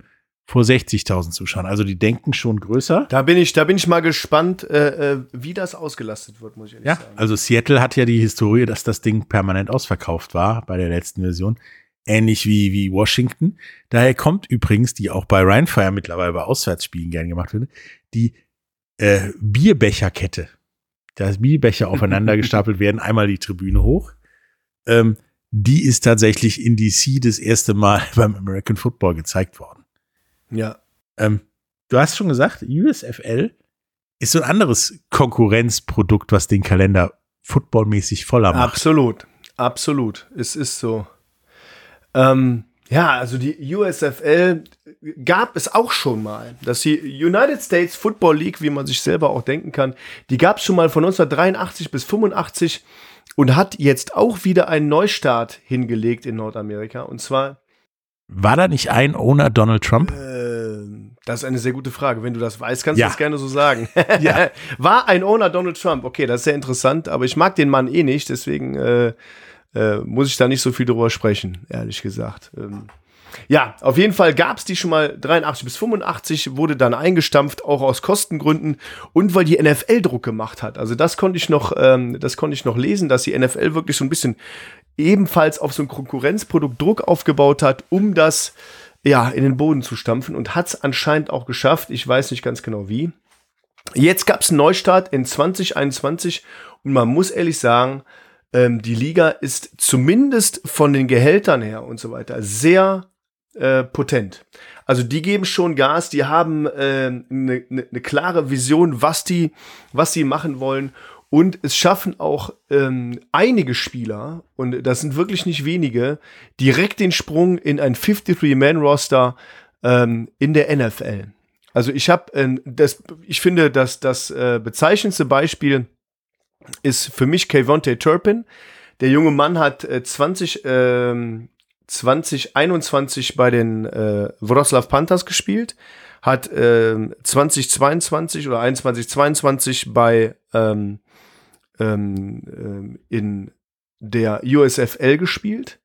vor 60.000 Zuschauern. Also die denken schon größer. Da bin ich, da bin ich mal gespannt, äh, äh, wie das ausgelastet wird, muss ich ehrlich Ja, sagen. also Seattle hat ja die Historie, dass das Ding permanent ausverkauft war bei der letzten Version. Ähnlich wie, wie Washington. Daher kommt übrigens, die auch bei Rheinfire mittlerweile bei Auswärtsspielen gern gemacht wird, die äh, Bierbecherkette. Da Bierbecher aufeinander gestapelt werden, einmal die Tribüne hoch. Ähm, die ist tatsächlich in DC das erste Mal beim American Football gezeigt worden. Ja. Ähm, du hast schon gesagt, USFL ist so ein anderes Konkurrenzprodukt, was den Kalender footballmäßig voller macht. Absolut, absolut. Es ist so. Ähm, ja, also die USFL gab es auch schon mal. Dass die United States Football League, wie man sich selber auch denken kann, die gab es schon mal von 1983 bis 85 und hat jetzt auch wieder einen Neustart hingelegt in Nordamerika. Und zwar, War da nicht ein Owner Donald Trump? äh, das ist eine sehr gute Frage. Wenn du das weißt, kannst Ja. du das gerne so sagen. Ja. War ein Owner Donald Trump? Okay, das ist sehr interessant, aber ich mag den Mann eh nicht, deswegen äh, äh, muss ich da nicht so viel drüber sprechen, ehrlich gesagt. Ähm, ja, auf jeden Fall gab es die schon mal 83 bis 85, wurde dann eingestampft, auch aus Kostengründen und weil die NFL Druck gemacht hat. Also das konnte ich noch, ähm, das konnte ich noch lesen, dass die NFL wirklich so ein bisschen ebenfalls auf so ein Konkurrenzprodukt Druck aufgebaut hat, um das ja in den Boden zu stampfen und hat es anscheinend auch geschafft. Ich weiß nicht ganz genau wie. Jetzt gab es einen Neustart in 2021 und man muss ehrlich sagen, ähm, die Liga ist zumindest von den Gehältern her und so weiter sehr äh, potent. Also die geben schon Gas, die haben eine ne, ne klare Vision, was die, was die machen wollen. Und es schaffen auch ähm, einige Spieler, und das sind wirklich nicht wenige, direkt den Sprung in ein 53-Man-Roster ähm, in der NFL. Also ich habe ähm, das, ich finde, dass das äh, bezeichnendste Beispiel ist für mich Kayvonte Turpin. Der junge Mann hat äh, 20, ähm, 2021 bei den äh, Wroclaw Panthers gespielt, hat ähm, 2022 oder 21, 22 bei ähm, ähm, ähm, in der USFL gespielt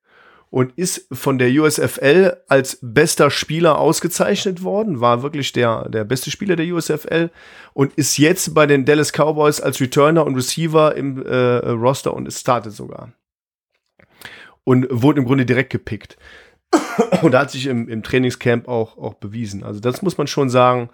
und ist von der USFL als bester Spieler ausgezeichnet worden, war wirklich der, der beste Spieler der USFL und ist jetzt bei den Dallas Cowboys als Returner und Receiver im äh, Roster und es startet sogar. Und wurde im Grunde direkt gepickt. und hat sich im, im Trainingscamp auch, auch bewiesen. Also das muss man schon sagen,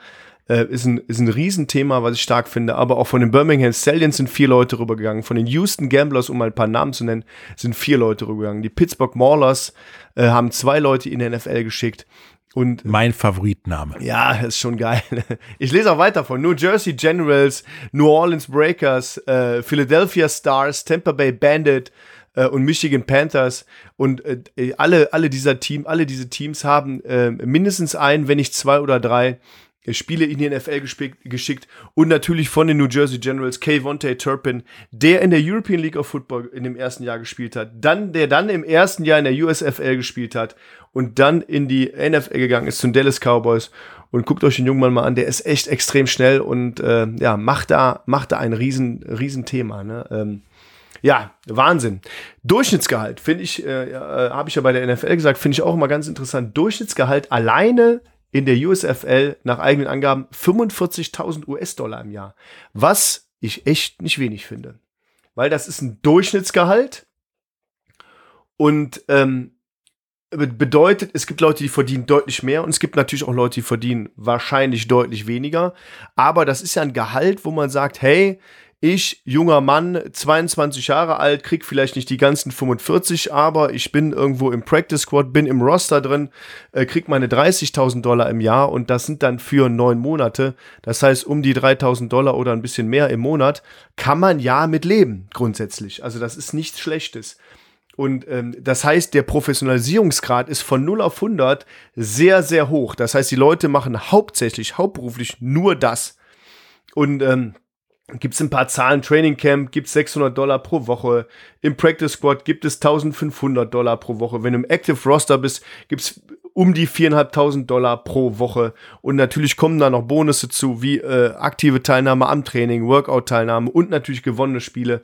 äh, ist, ein, ist ein Riesenthema, was ich stark finde. Aber auch von den Birmingham Stallions sind vier Leute rübergegangen. Von den Houston Gamblers, um mal ein paar Namen zu nennen, sind vier Leute rübergegangen. Die Pittsburgh Maulers äh, haben zwei Leute in der NFL geschickt. Und Mein Favoritname. ja, ist schon geil. Ich lese auch weiter von New Jersey Generals, New Orleans Breakers, äh, Philadelphia Stars, Tampa Bay Bandit äh, und Michigan Panthers. Und äh, alle, alle dieser Team, alle diese Teams haben äh, mindestens ein, wenn nicht zwei oder drei Spiele in die NFL geschickt und natürlich von den New Jersey Generals Kayvonte Turpin, der in der European League of Football in dem ersten Jahr gespielt hat, dann der dann im ersten Jahr in der USFL gespielt hat und dann in die NFL gegangen ist zu den Dallas Cowboys und guckt euch den jungen Mann mal an, der ist echt extrem schnell und äh, ja macht da macht da ein riesen riesen Thema. Ne? Ähm, ja, Wahnsinn. Durchschnittsgehalt, finde ich, äh, äh, habe ich ja bei der NFL gesagt, finde ich auch immer ganz interessant. Durchschnittsgehalt alleine in der USFL nach eigenen Angaben 45.000 US-Dollar im Jahr. Was ich echt nicht wenig finde. Weil das ist ein Durchschnittsgehalt und ähm, be- bedeutet, es gibt Leute, die verdienen deutlich mehr und es gibt natürlich auch Leute, die verdienen wahrscheinlich deutlich weniger. Aber das ist ja ein Gehalt, wo man sagt, hey, ich, junger Mann, 22 Jahre alt, krieg vielleicht nicht die ganzen 45, aber ich bin irgendwo im Practice Squad, bin im Roster drin, äh, krieg meine 30.000 Dollar im Jahr und das sind dann für neun Monate. Das heißt, um die 3.000 Dollar oder ein bisschen mehr im Monat kann man ja mit leben, grundsätzlich. Also das ist nichts Schlechtes. Und ähm, das heißt, der Professionalisierungsgrad ist von 0 auf 100 sehr, sehr hoch. Das heißt, die Leute machen hauptsächlich, hauptberuflich nur das. Und ähm, gibt es ein paar Zahlen, Training Camp gibt es 600 Dollar pro Woche, im Practice Squad gibt es 1500 Dollar pro Woche, wenn du im Active Roster bist, gibt es um die 4.500 Dollar pro Woche. Und natürlich kommen da noch Bonusse zu, wie äh, aktive Teilnahme am Training, Workout-Teilnahme und natürlich gewonnene Spiele.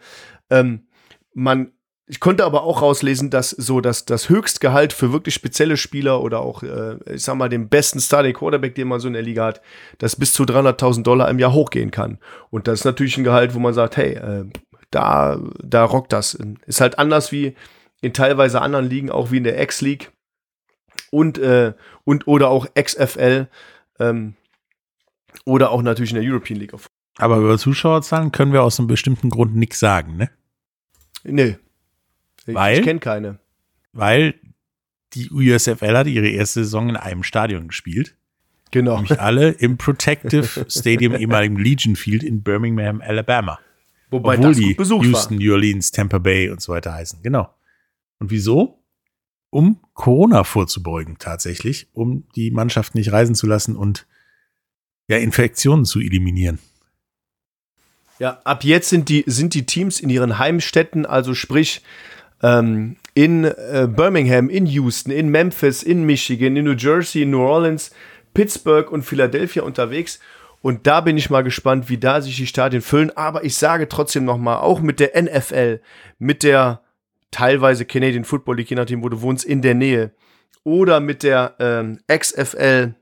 Ähm, man ich konnte aber auch rauslesen, dass so dass das Höchstgehalt für wirklich spezielle Spieler oder auch, äh, ich sag mal, den besten Starting Quarterback, den man so in der Liga hat, das bis zu 300.000 Dollar im Jahr hochgehen kann. Und das ist natürlich ein Gehalt, wo man sagt, hey, äh, da, da rockt das. Ist halt anders wie in teilweise anderen Ligen, auch wie in der X-League und, äh, und oder auch XFL ähm, oder auch natürlich in der European League. Aber über Zuschauerzahlen können wir aus einem bestimmten Grund nichts sagen, ne? Nee, weil, ich kenne keine. Weil die USFL hat ihre erste Saison in einem Stadion gespielt. Genau. Nämlich alle im Protective Stadium, ehemaligen Legion Field in Birmingham, Alabama. Wobei Obwohl das die gut besucht Houston, war. New Orleans, Tampa Bay und so weiter heißen. Genau. Und wieso? Um Corona vorzubeugen, tatsächlich, um die Mannschaft nicht reisen zu lassen und ja, Infektionen zu eliminieren. Ja, ab jetzt sind die, sind die Teams in ihren Heimstätten, also sprich ähm, in äh, Birmingham, in Houston, in Memphis, in Michigan, in New Jersey, in New Orleans, Pittsburgh und Philadelphia unterwegs. Und da bin ich mal gespannt, wie da sich die Stadien füllen. Aber ich sage trotzdem noch mal, auch mit der NFL, mit der teilweise Canadian Football League, je nachdem, wo du wohnst, in der Nähe, oder mit der ähm, XFL,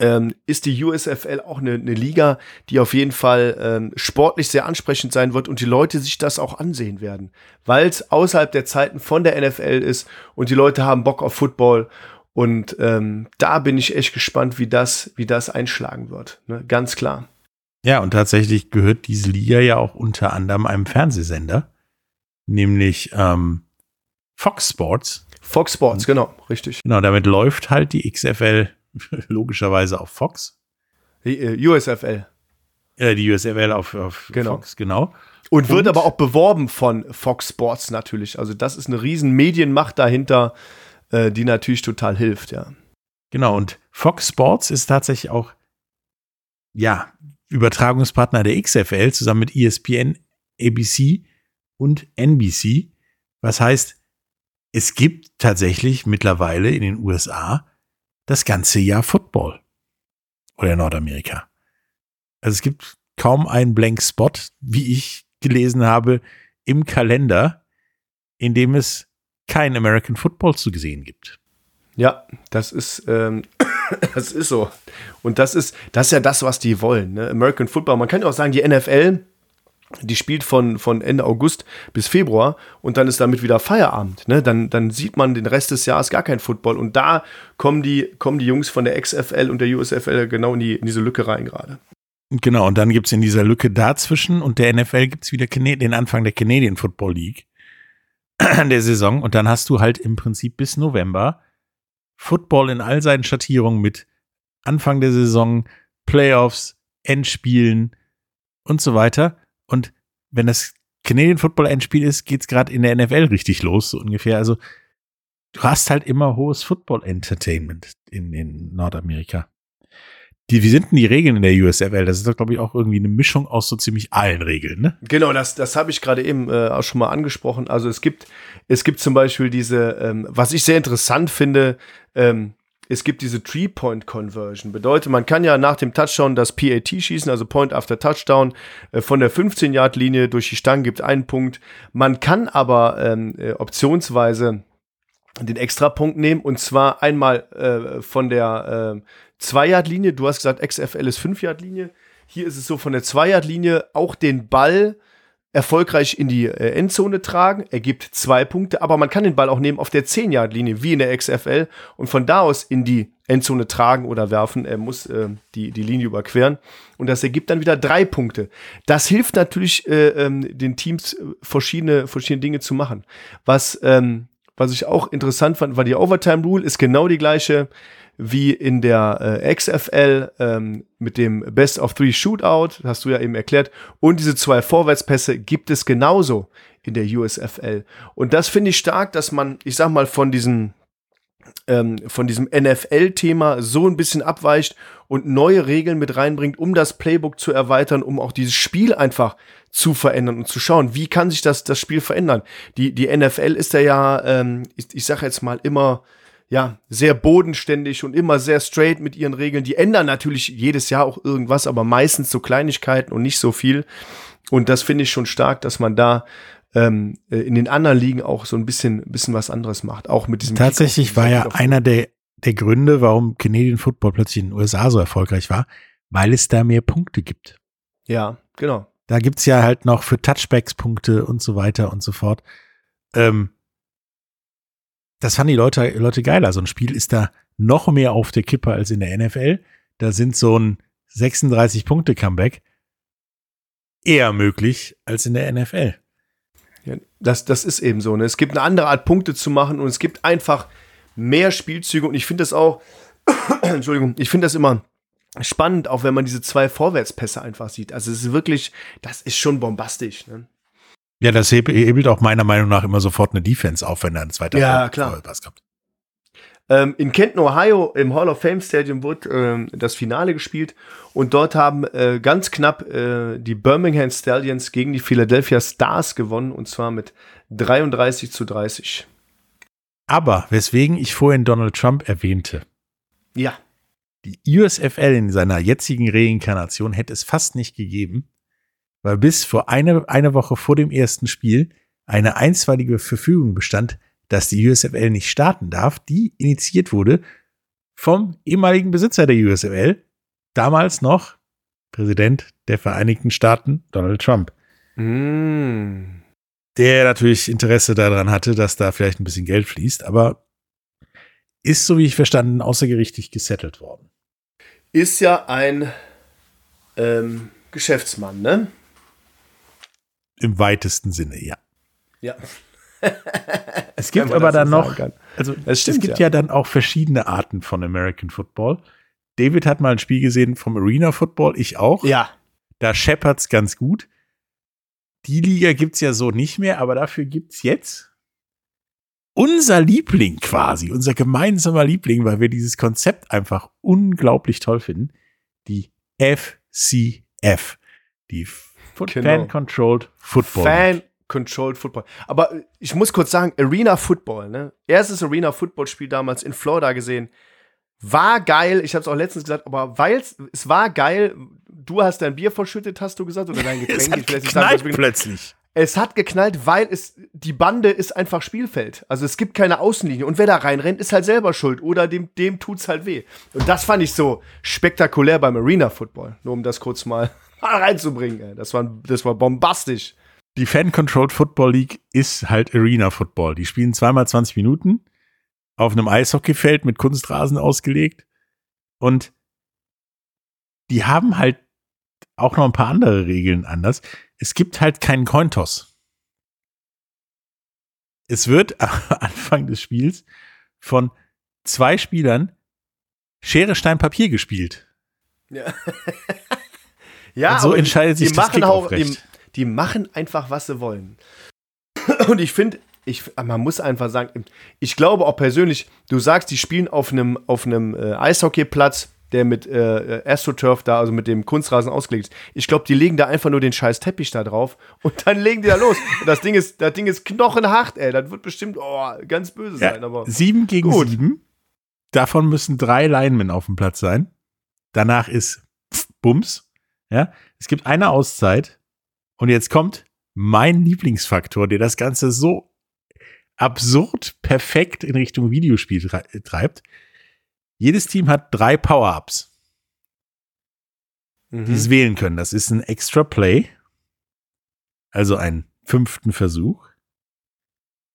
ähm, ist die USFL auch eine, eine Liga, die auf jeden Fall ähm, sportlich sehr ansprechend sein wird und die Leute sich das auch ansehen werden, weil es außerhalb der Zeiten von der NFL ist und die Leute haben Bock auf Football und ähm, da bin ich echt gespannt, wie das, wie das einschlagen wird, ne? ganz klar. Ja, und tatsächlich gehört diese Liga ja auch unter anderem einem Fernsehsender, nämlich ähm, Fox Sports. Fox Sports, genau, richtig. Genau, damit läuft halt die XFL logischerweise auf Fox. Die, äh, USFL. Äh, die USFL auf, auf Genau. Fox, genau. Und wird Und- aber auch beworben von Fox Sports natürlich. Also das ist eine riesen Medienmacht dahinter, äh, die natürlich total hilft, ja. Genau, und Fox Sports ist tatsächlich auch, ja, Übertragungspartner der XFL zusammen mit ESPN, ABC und NBC. Was heißt, es gibt tatsächlich mittlerweile in den USA das ganze Jahr Football. Oder Nordamerika. Also es gibt kaum einen Blank Spot, wie ich gelesen habe, im Kalender, in dem es kein American Football zu sehen gibt. Ja, das ist, ähm, das ist so. Und das ist, das ist ja das, was die wollen. Ne? American Football. Man kann auch sagen, die NFL, die spielt von, von Ende August bis Februar und dann ist damit wieder Feierabend. Ne? Dann, dann sieht man den Rest des Jahres gar kein Football. Und da kommen die, kommen die Jungs von der XFL und der USFL genau in, die, in diese Lücke rein gerade. Genau, und dann gibt's in dieser Lücke dazwischen und der NFL gibt's wieder Cana- den Anfang der Canadian Football League der Saison. Und dann hast du halt im Prinzip bis November Football in all seinen Schattierungen mit Anfang der Saison, Playoffs, Endspielen und so weiter. Und wenn das Canadian Football Endspiel ist, geht's gerade in der NFL richtig los, so ungefähr. Also du hast halt immer hohes Football Entertainment in, in Nordamerika. Die, wie sind denn die Regeln in der USFL? Das ist doch, glaube ich, auch irgendwie eine Mischung aus so ziemlich allen Regeln, ne? Genau, das, das habe ich gerade eben äh, auch schon mal angesprochen. Also es gibt, es gibt zum Beispiel diese, ähm, was ich sehr interessant finde, ähm, es gibt diese Three-Point-Conversion. Bedeutet, man kann ja nach dem Touchdown das PAT schießen, also Point after Touchdown, äh, von der 15-Yard-Linie durch die Stange gibt einen Punkt. Man kann aber ähm, äh, optionsweise den Extrapunkt nehmen und zwar einmal äh, von der äh, 2-Yard-Linie. Du hast gesagt, XFL ist 5-Yard-Linie. Hier ist es so von der 2-Yard-Linie auch den Ball erfolgreich in die äh, Endzone tragen. Er gibt zwei Punkte, aber man kann den Ball auch nehmen auf der 10-Yard-Linie, wie in der XFL, und von da aus in die Endzone tragen oder werfen. Er muss äh, die, die Linie überqueren. Und das ergibt dann wieder drei Punkte. Das hilft natürlich äh, ähm, den Teams, äh, verschiedene, verschiedene Dinge zu machen. Was, ähm, was ich auch interessant fand, war die Overtime Rule, ist genau die gleiche wie in der äh, XFL ähm, mit dem Best of Three Shootout, hast du ja eben erklärt. Und diese zwei Vorwärtspässe gibt es genauso in der USFL. Und das finde ich stark, dass man, ich sag mal, von diesen ähm, von diesem NFL-Thema so ein bisschen abweicht und neue Regeln mit reinbringt, um das Playbook zu erweitern, um auch dieses Spiel einfach zu verändern und zu schauen, wie kann sich das, das Spiel verändern. Die, die NFL ist ja, ähm, ich, ich sage jetzt mal, immer ja, sehr bodenständig und immer sehr straight mit ihren Regeln. Die ändern natürlich jedes Jahr auch irgendwas, aber meistens so Kleinigkeiten und nicht so viel. Und das finde ich schon stark, dass man da ähm, äh, in den anderen Ligen auch so ein bisschen, bisschen was anderes macht. Auch mit diesem. Tatsächlich war ja einer der, der Gründe, warum Canadian Football plötzlich in den USA so erfolgreich war, weil es da mehr Punkte gibt. Ja, genau. Da gibt's ja halt noch für Touchbacks Punkte und so weiter und so fort. Ähm, das fanden die Leute, Leute geil. Also ein Spiel ist da noch mehr auf der Kippe als in der NFL. Da sind so ein 36-Punkte-Comeback eher möglich als in der NFL. Ja, das, das ist eben so. Ne? Es gibt eine andere Art, Punkte zu machen und es gibt einfach mehr Spielzüge und ich finde das auch, Entschuldigung, ich finde das immer spannend, auch wenn man diese zwei Vorwärtspässe einfach sieht. Also es ist wirklich, das ist schon bombastisch. Ne? Ja, das hebelt auch meiner Meinung nach immer sofort eine Defense auf, wenn er ein zweiter ja. Pass kommt. Ähm, in Kenton, Ohio, im Hall of Fame Stadium wurde ähm, das Finale gespielt und dort haben äh, ganz knapp äh, die Birmingham Stallions gegen die Philadelphia Stars gewonnen und zwar mit 33 zu 30. Aber weswegen ich vorhin Donald Trump erwähnte. Ja. Die USFL in seiner jetzigen Reinkarnation hätte es fast nicht gegeben, weil bis vor eine, eine Woche vor dem ersten Spiel eine einstweilige Verfügung bestand, dass die USFL nicht starten darf, die initiiert wurde vom ehemaligen Besitzer der USFL, damals noch Präsident der Vereinigten Staaten, Donald Trump. Mm. Der natürlich Interesse daran hatte, dass da vielleicht ein bisschen Geld fließt, aber ist, so wie ich verstanden, außergerichtlich gesettelt worden. Ist ja ein ähm, Geschäftsmann, ne? Im weitesten Sinne, ja. Ja. es gibt aber dann noch, also es gibt ja. ja dann auch verschiedene Arten von American Football. David hat mal ein Spiel gesehen vom Arena Football, ich auch. Ja. Da scheppert's ganz gut. Die Liga gibt's ja so nicht mehr, aber dafür gibt's jetzt unser Liebling quasi, unser gemeinsamer Liebling, weil wir dieses Konzept einfach unglaublich toll finden. Die FCF. Die genau. Fan-Controlled Football. Fan-Controlled Football. Aber ich muss kurz sagen, Arena Football, ne? Erstes Arena Football-Spiel damals in Florida gesehen. War geil, ich habe es auch letztens gesagt, aber weil es war geil, du hast dein Bier verschüttet, hast du gesagt, oder dein Getränk. es hat ich geknallt sagen, plötzlich. Es hat geknallt, weil es die Bande ist einfach Spielfeld. Also es gibt keine Außenlinie. Und wer da reinrennt, ist halt selber schuld. Oder dem, dem tut's halt weh. Und das fand ich so spektakulär beim Arena Football. Nur um das kurz mal reinzubringen. Ey. Das, war, das war bombastisch. Die Fan-Controlled Football League ist halt Arena Football. Die spielen zweimal 20 Minuten auf einem Eishockeyfeld mit Kunstrasen ausgelegt. Und die haben halt auch noch ein paar andere Regeln anders. Es gibt halt keinen Cointoss. Es wird am Anfang des Spiels von zwei Spielern Schere, Stein, Papier gespielt. Ja. Ja, und so entscheidet sich die das machen auch, die, die, machen einfach, was sie wollen. Und ich finde, ich, man muss einfach sagen, ich glaube auch persönlich, du sagst, die spielen auf einem auf einem äh, Eishockeyplatz, der mit äh, AstroTurf da, also mit dem Kunstrasen ausgelegt ist. Ich glaube, die legen da einfach nur den scheiß Teppich da drauf und dann legen die da los. Und das Ding ist, das Ding ist knochenhart, ey. Das wird bestimmt oh, ganz böse ja, sein. Aber sieben gegen gut. sieben. Davon müssen drei Linemen auf dem Platz sein. Danach ist Bums. Ja, es gibt eine Auszeit und jetzt kommt mein Lieblingsfaktor, der das Ganze so absurd perfekt in Richtung Videospiel treibt. Jedes Team hat drei Power-Ups, mhm. die es wählen können. Das ist ein Extra Play. also einen fünften Versuch.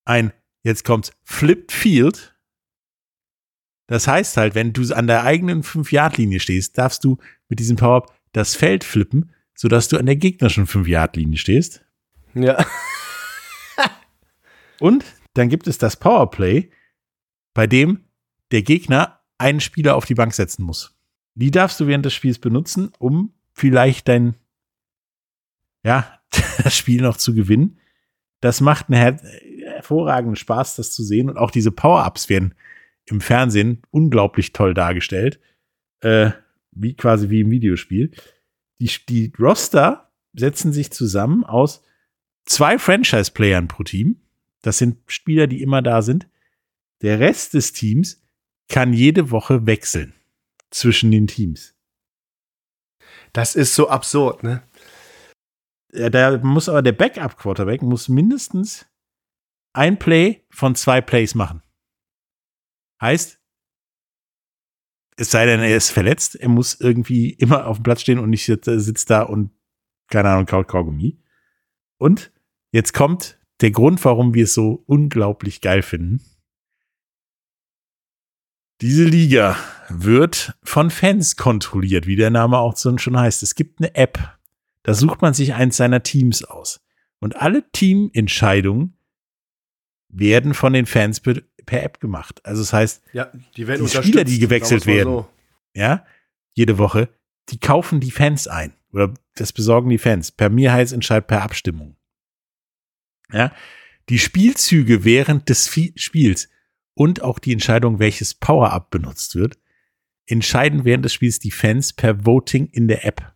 Ein, jetzt kommt's, Flipped Field. Das heißt halt, wenn du an der eigenen 5-Yard-Linie stehst, darfst du mit diesem Power-Up das Feld flippen, sodass du an der gegnerischen 5-Yard-Linie stehst. Ja. Und dann gibt es das Powerplay, bei dem der Gegner einen Spieler auf die Bank setzen muss. Die darfst du während des Spiels benutzen, um vielleicht dein, ja, das Spiel noch zu gewinnen. Das macht einen her hervorragenden Spaß, das zu sehen. Und auch diese Power-Ups werden im Fernsehen unglaublich toll dargestellt. Äh, wie quasi wie im Videospiel. Die, die Roster setzen sich zusammen aus zwei Franchise-Playern pro Team. Das sind Spieler, die immer da sind. Der Rest des Teams kann jede Woche wechseln zwischen den Teams. Das ist so absurd, ne? Da muss aber der Backup-Quarterback muss mindestens ein Play von zwei Plays machen. Heißt, es sei denn, er ist verletzt, er muss irgendwie immer auf dem Platz stehen und nicht sitzt da und, keine Ahnung, kaut Kaugummi. Und jetzt kommt der Grund, warum wir es so unglaublich geil finden. Diese Liga wird von Fans kontrolliert, wie der Name auch schon heißt. Es gibt eine App, da sucht man sich eins seiner Teams aus. Und alle Teamentscheidungen werden von den Fans per, App gemacht. Also das heißt, ja, die, die Spieler, die gewechselt werden, so. ja, jede Woche, die kaufen die Fans ein. Oder das besorgen die Fans per Mehrheitsentscheid, per Abstimmung. Ja, die Spielzüge während des Spiels und auch die Entscheidung, welches Power-Up benutzt wird, entscheiden während des Spiels die Fans per Voting in der App.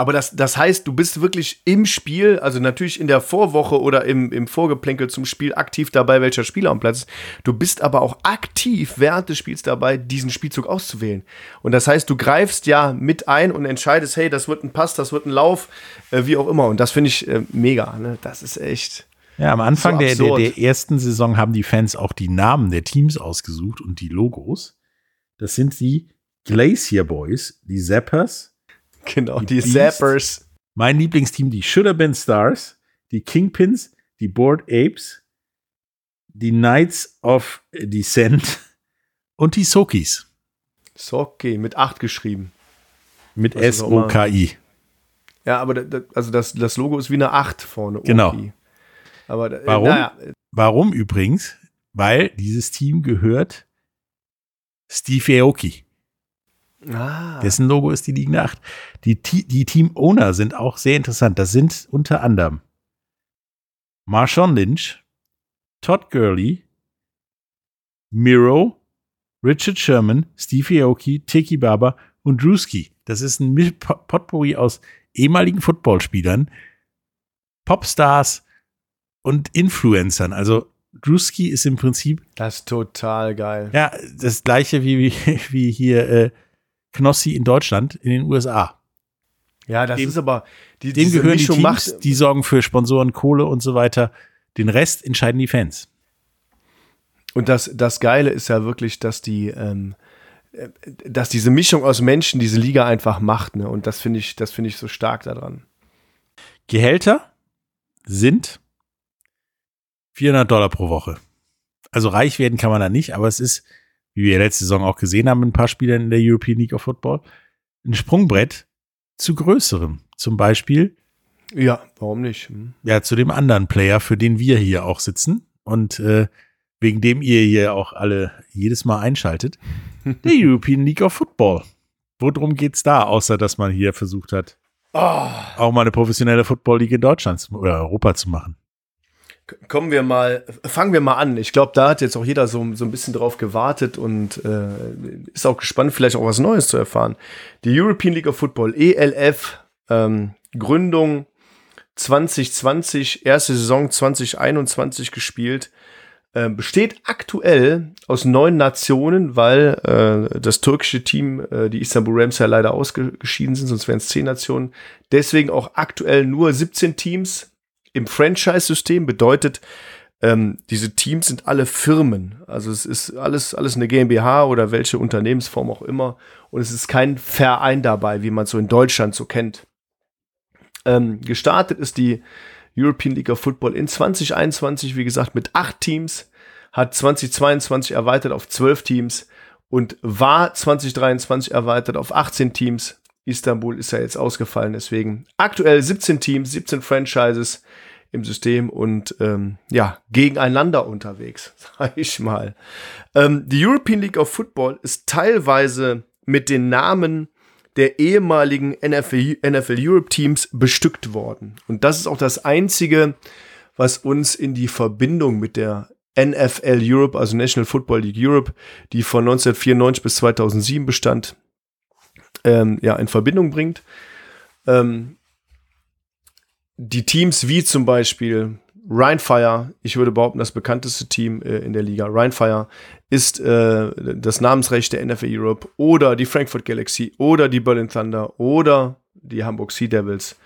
Aber das, das heißt, du bist wirklich im Spiel, also natürlich in der Vorwoche oder im, im Vorgeplänkel zum Spiel aktiv dabei, welcher Spieler am Platz ist. Du bist aber auch aktiv während des Spiels dabei, diesen Spielzug auszuwählen. Und das heißt, du greifst ja mit ein und entscheidest, hey, das wird ein Pass, das wird ein Lauf, äh, wie auch immer. Und das finde ich äh, mega. Ne? Das ist echt. Ja, am Anfang so der, der, der ersten Saison haben die Fans auch die Namen der Teams ausgesucht und die Logos. Das sind die Glacier Boys, die Zappers, Genau, die, die Zappers. Mein Lieblingsteam, die Should Have Been Stars, die Kingpins, die Board Apes, die Knights of Descent und die Sokis. Soki, mit 8 geschrieben. Mit S-O-K-I. Ja, aber das, also das, das Logo ist wie eine 8 vorne. Genau. Aber, äh, Warum? Naja. Warum übrigens? Weil dieses Team gehört Steve Aoki. Ah. Dessen Logo ist die liegende 8. Die, die Team-Owner sind auch sehr interessant. Das sind unter anderem Marshawn Lynch, Todd Gurley, Miro, Richard Sherman, Steve Aoki, Tiki Barber und Drewski. Das ist ein Potpourri aus ehemaligen Footballspielern, Popstars und Influencern. Also Drewski ist im Prinzip. Das ist total geil. Ja, das gleiche wie, wie, wie hier äh, Knossi in Deutschland, in den USA. Ja, das dem, ist aber. Die, dem gehören Mischung die Teams, macht, die sorgen für Sponsoren, Kohle und so weiter. Den Rest entscheiden die Fans. Und das, das Geile ist ja wirklich, dass die, ähm, dass diese Mischung aus Menschen diese Liga einfach macht, ne? Und das finde ich, das finde ich so stark daran. Gehälter sind 400 Dollar pro Woche. Also reich werden kann man da nicht, aber es ist wie wir letzte Saison auch gesehen haben, ein paar Spielern in der European League of Football, ein Sprungbrett zu größerem. Zum Beispiel. Ja, warum nicht? Hm. Ja, zu dem anderen Player, für den wir hier auch sitzen und äh, wegen dem ihr hier auch alle jedes Mal einschaltet. der European League of Football. Worum geht's da, außer dass man hier versucht hat, oh. auch mal eine professionelle Football League in Deutschland oder Europa zu machen? Kommen wir mal, fangen wir mal an. Ich glaube, da hat jetzt auch jeder so, so ein bisschen drauf gewartet und äh, ist auch gespannt, vielleicht auch was Neues zu erfahren. Die European League of Football, ELF, ähm, Gründung 2020, erste Saison 2021 gespielt, äh, besteht aktuell aus neun Nationen, weil äh, das türkische Team, äh, die Istanbul Rams ja leider ausgeschieden sind, sonst wären es zehn Nationen. Deswegen auch aktuell nur 17 Teams im Franchise-System bedeutet, ähm, diese Teams sind alle Firmen. Also es ist alles, alles eine GmbH oder welche Unternehmensform auch immer. Und es ist kein Verein dabei, wie man es so in Deutschland so kennt. Ähm, gestartet ist die European League of Football in 2021, wie gesagt, mit acht Teams, hat 2022 erweitert auf zwölf Teams und war 2023 erweitert auf 18 Teams. Istanbul ist ja jetzt ausgefallen, deswegen aktuell 17 Teams, 17 Franchises im System und ähm, ja, gegeneinander unterwegs, sag ich mal. Ähm, die European League of Football ist teilweise mit den Namen der ehemaligen NFL, NFL Europe Teams bestückt worden. Und das ist auch das Einzige, was uns in die Verbindung mit der NFL Europe, also National Football League Europe, die von 1994 bis 2007 bestand, ähm, ja, in Verbindung bringt. Ähm, die Teams wie zum Beispiel Rheinfire, ich würde behaupten, das bekannteste Team äh, in der Liga, Rheinfire, ist äh, das Namensrecht der NFL Europe oder die Frankfurt Galaxy oder die Berlin Thunder oder die Hamburg Sea Devils.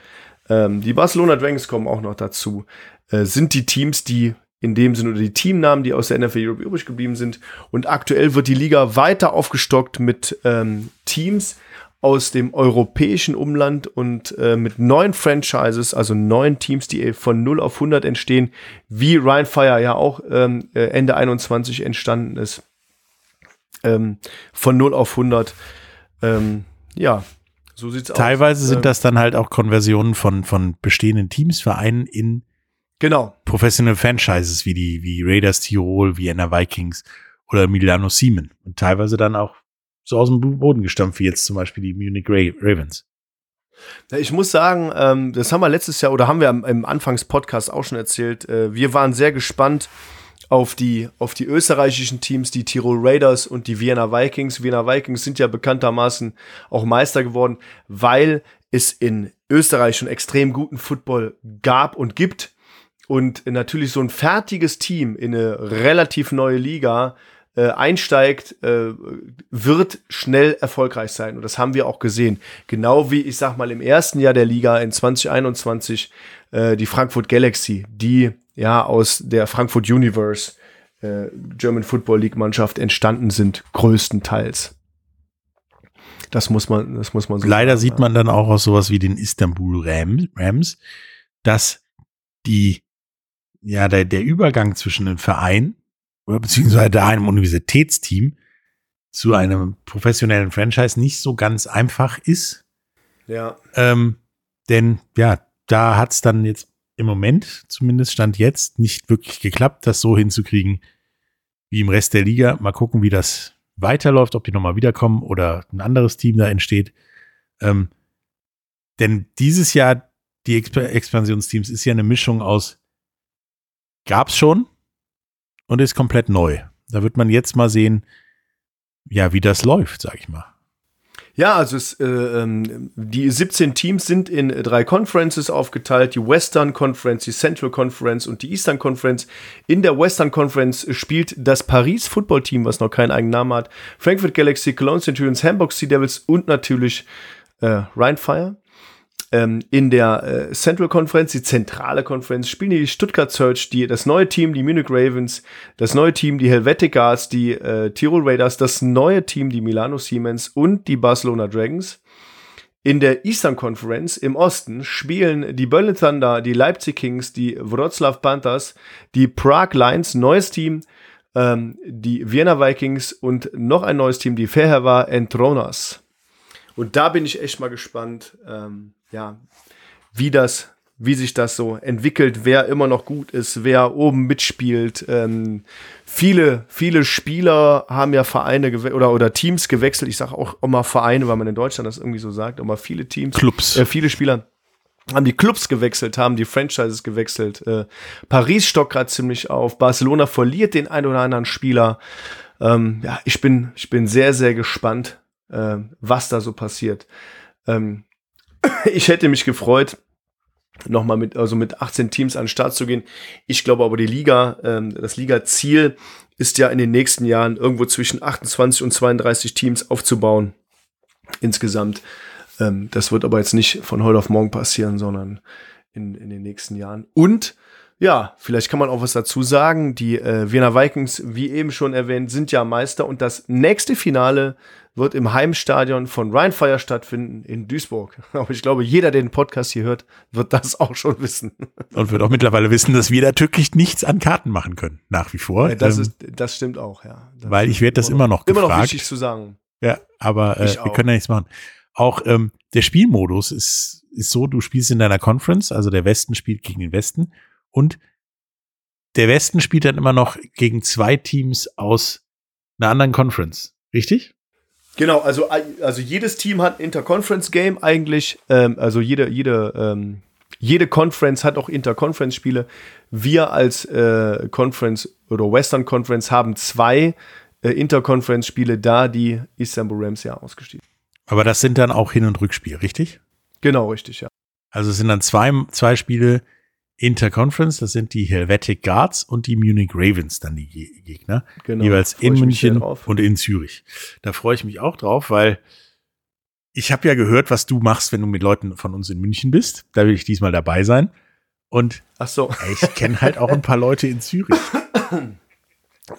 Ähm, die Barcelona Dragons kommen auch noch dazu. Äh, sind die Teams, die in dem Sinne oder die Teamnamen, die aus der NFL Europe übrig geblieben sind. Und aktuell wird die Liga weiter aufgestockt mit ähm, Teams, aus dem europäischen Umland und äh, mit neun Franchises, also neun Teams, die von 0 auf 100 entstehen, wie Ryan Fire ja auch ähm, äh, Ende 21 entstanden ist. Ähm, von 0 auf 100. Ähm, ja, so sieht's aus. Teilweise sind ähm, das dann halt auch Konversionen von, von bestehenden Teams, Vereinen in genau. Professional Franchises wie die wie Raiders Tirol, Vienna Vikings oder Milano Siemen. Und teilweise dann auch so aus dem Boden gestampft, wie jetzt zum Beispiel die Munich Ravens. Ich muss sagen, ähm, das haben wir letztes Jahr oder haben wir im, Anfangspodcast auch schon erzählt. Äh, wir waren sehr gespannt auf die, auf die österreichischen Teams, die Tirol Raiders und die Vienna Vikings. Vienna Vikings sind ja bekanntermaßen auch Meister geworden, weil es in Österreich schon extrem guten Football gab und gibt. Und natürlich so ein fertiges Team in eine relativ neue Liga äh, einsteigt, äh, wird schnell erfolgreich sein. Und das haben wir auch gesehen. Genau wie, ich sag mal, im ersten Jahr der Liga in 2021 äh, die Frankfurt Galaxy, die ja aus der Frankfurt Universe äh, German Football League Mannschaft entstanden sind, größtenteils. Das muss man, das muss man so Leider sagen, sieht man dann auch aus sowas wie den Istanbul Rams, dass die, ja, der, der Übergang zwischen den Verein oder beziehungsweise einem Universitätsteam zu einem professionellen Franchise nicht so ganz einfach ist. Ja. Ähm, denn ja, da hat es dann jetzt im Moment, zumindest stand jetzt, nicht wirklich geklappt, das so hinzukriegen wie im Rest der Liga. Mal gucken, wie das weiterläuft, ob die nochmal wiederkommen oder ein anderes Team da entsteht. Ähm, denn dieses Jahr, die Exp Expansionsteams, ist ja eine Mischung aus, gab's schon, und ist komplett neu. Da wird man jetzt mal sehen, ja, wie das läuft, sag ich mal. Ja, also es, äh, ähm, die 17 Teams sind in drei Conferences aufgeteilt. Die Western Conference, die Central Conference und die Eastern Conference. In der Western Conference spielt das Paris Football Team, was noch keinen eigenen Namen hat, Frankfurt Galaxy, Cologne Centurions, Hamburg Sea Devils und natürlich äh, Rheinfire ähm, in der äh, Central Conference, die zentrale Konferenz, spielen die Stuttgart Search, die, das neue Team, die Munich Ravens, das neue Team, die Helvetic Guards, die äh, Tirol Raiders, das neue Team, die Milano Siemens und die Barcelona Dragons. In der Eastern Conference im Osten spielen die Berlin Thunder, die Leipzig Kings, die Wroclaw Panthers, die Prague Lions, neues Team, ähm, die Vienna Vikings und noch ein neues Team, die Fairhava Entronas. Und da bin ich echt mal gespannt, ähm, ja, wie das, wie sich das so entwickelt, wer immer noch gut ist, wer oben mitspielt. Ähm, viele, viele Spieler haben ja Vereine oder, oder Teams gewechselt. Ich sage auch immer Vereine, weil man in Deutschland das irgendwie so sagt, aber viele Teams. Clubs. Äh, viele Spieler haben die Clubs gewechselt, haben die Franchises gewechselt. Äh, Paris stockt gerade ziemlich auf. Barcelona verliert den ein oder anderen Spieler. Ähm, ja, ich bin, ich bin sehr, sehr gespannt, äh, was da so passiert. Ähm, ich hätte mich gefreut, nochmal mit, also mit 18 Teams an den Start zu gehen. Ich glaube aber, die Liga, ähm, das Liga-Ziel ist ja in den nächsten Jahren irgendwo zwischen 28 und 32 Teams aufzubauen. Insgesamt. Ähm, das wird aber jetzt nicht von heute auf morgen passieren, sondern in, in den nächsten Jahren. Und Ja, vielleicht kann man auch was dazu sagen. Die äh, Wiener Vikings, wie eben schon erwähnt, sind ja Meister und das nächste Finale wird im Heimstadion von Rheinfire stattfinden in Duisburg. Aber ich glaube, jeder, der den Podcast hier hört, wird das auch schon wissen. Und wird auch mittlerweile wissen, dass wir da türkisch nichts an Karten machen können, nach wie vor. Ja, das, ähm, ist, das stimmt auch, ja. Das weil ich werde das immer noch gefragt. Immer noch wichtig zu sagen. Ja, aber äh, wir können da nichts machen. Auch ähm, der Spielmodus ist, ist so, du spielst in deiner Conference, also der Westen spielt gegen den Westen und der Westen spielt dann immer noch gegen zwei Teams aus einer anderen Conference, richtig? Genau, also, also jedes Team hat ein Interconference-Game eigentlich. Ähm, also jede, jede, ähm, jede Conference hat auch Interconference-Spiele. Wir als äh, Conference oder Western Conference haben zwei äh, Interconference-Spiele, da die Istanbul Rams ja ausgestiegen. Aber das sind dann auch Hin- und Rückspiel, richtig? Genau, richtig, ja. Also es sind dann zwei, zwei Spiele Interconference, das sind die Helvetic Guards und die Munich Ravens, dann die Gegner. Genau, jeweils in München und in Zürich. Da freue ich mich auch drauf, weil ich habe ja gehört, was du machst, wenn du mit Leuten von uns in München bist. Da will ich diesmal dabei sein. Und Ach so. ich kenne halt auch ein paar Leute in Zürich.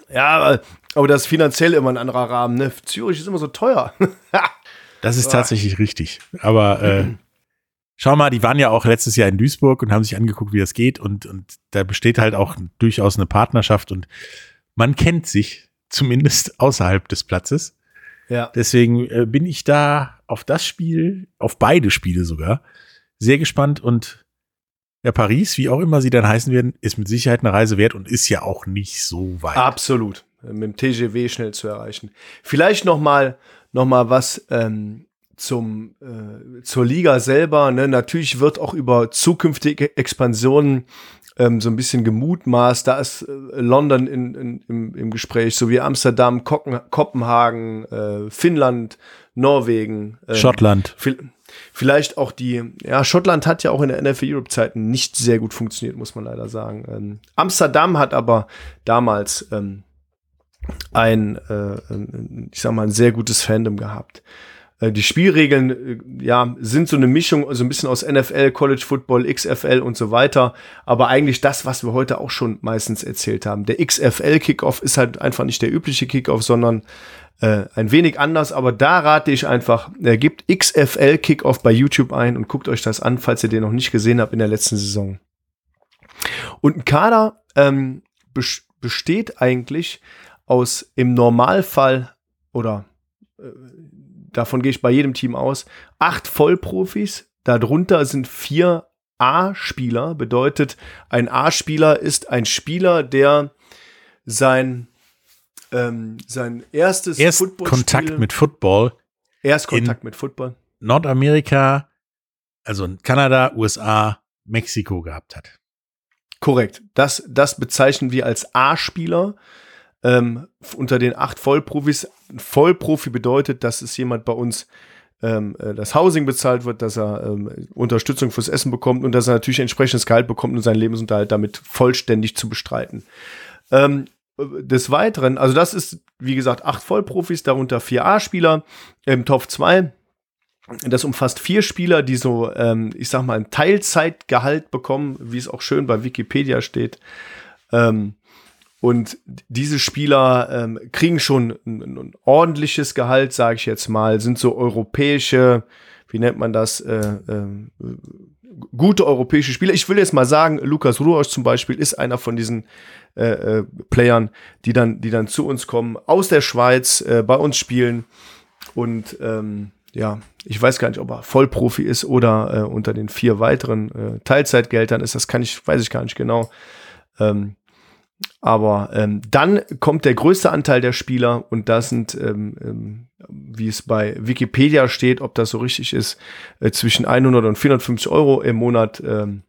Ja, aber das ist finanziell immer ein anderer Rahmen. Ne? Zürich ist immer so teuer. das ist tatsächlich richtig. Aber äh, schau mal, die waren ja auch letztes Jahr in Duisburg und haben sich angeguckt, wie das geht. Und, und da besteht halt auch durchaus eine Partnerschaft und man kennt sich, zumindest außerhalb des Platzes. Ja. Deswegen äh, bin ich da auf das Spiel, auf beide Spiele sogar, sehr gespannt und ja, Paris, wie auch immer sie dann heißen werden, ist mit Sicherheit eine Reise wert und ist ja auch nicht so weit. Absolut. Mit dem TGW schnell zu erreichen. Vielleicht noch mal, noch mal was ähm, zum, äh, zur Liga selber. Ne? Natürlich wird auch über zukünftige Expansionen ähm, so ein bisschen gemutmaßt. Da ist äh, London in, in, im, im Gespräch, sowie Amsterdam, Kocken, Kopenhagen, äh, Finnland, Norwegen. Äh, Schottland. Vielleicht auch die, ja, Schottland hat ja auch in der NFL Europe Zeiten nicht sehr gut funktioniert, muss man leider sagen. Ähm, Amsterdam hat aber damals ähm, ein, äh, ich sag mal, ein sehr gutes Fandom gehabt. Äh, die Spielregeln, äh, ja, sind so eine Mischung, so ein bisschen aus NFL, College Football, XFL und so weiter. Aber eigentlich das, was wir heute auch schon meistens erzählt haben. Der XFL Kickoff ist halt einfach nicht der übliche Kickoff, sondern äh, ein wenig anders. Aber da rate ich einfach, äh, gebt XFL Kickoff bei YouTube ein und guckt euch das an, falls ihr den noch nicht gesehen habt in der letzten Saison. Und ein Kader ähm, besteht eigentlich aus im Normalfall oder äh, davon gehe ich bei jedem Team aus, acht Vollprofis, darunter sind vier A-Spieler, bedeutet, ein A-Spieler ist ein Spieler, der sein, ähm, sein erstes Erst Kontakt mit Football. Erstkontakt mit Football. Nordamerika, also Kanada, USA, Mexiko gehabt hat. Korrekt. Das, das bezeichnen wir als A-Spieler ähm, unter den acht Vollprofis. Vollprofi bedeutet, dass es jemand bei uns ähm, äh, das Housing bezahlt wird, dass er ähm, Unterstützung fürs Essen bekommt und dass er natürlich entsprechendes Gehalt bekommt, um seinen Lebensunterhalt damit vollständig zu bestreiten. Ähm, des Weiteren, also das ist, wie gesagt, acht Vollprofis, darunter vier A-Spieler im Top 2. Das umfasst vier Spieler, die so, ähm, ich sag mal, ein Teilzeitgehalt bekommen, wie es auch schön bei Wikipedia steht. Ähm, und diese Spieler ähm, kriegen schon ein, ein ordentliches Gehalt, sage ich jetzt mal, sind so europäische, wie nennt man das, äh, äh, gute europäische Spieler. Ich will jetzt mal sagen, Lukas Ruosch zum Beispiel ist einer von diesen äh, äh, Playern, die dann, die dann zu uns kommen, aus der Schweiz, äh, bei uns spielen. Und ähm, ja, ich weiß gar nicht, ob er Vollprofi ist oder äh, unter den vier weiteren Teilzeitgeldern ist. Das kann ich, weiß ich gar nicht genau. Ähm, aber ähm, dann kommt der größte Anteil der Spieler und das sind, ähm, ähm, wie es bei Wikipedia steht, ob das so richtig ist, äh, zwischen 100 und 450 Euro im Monat. Ähm,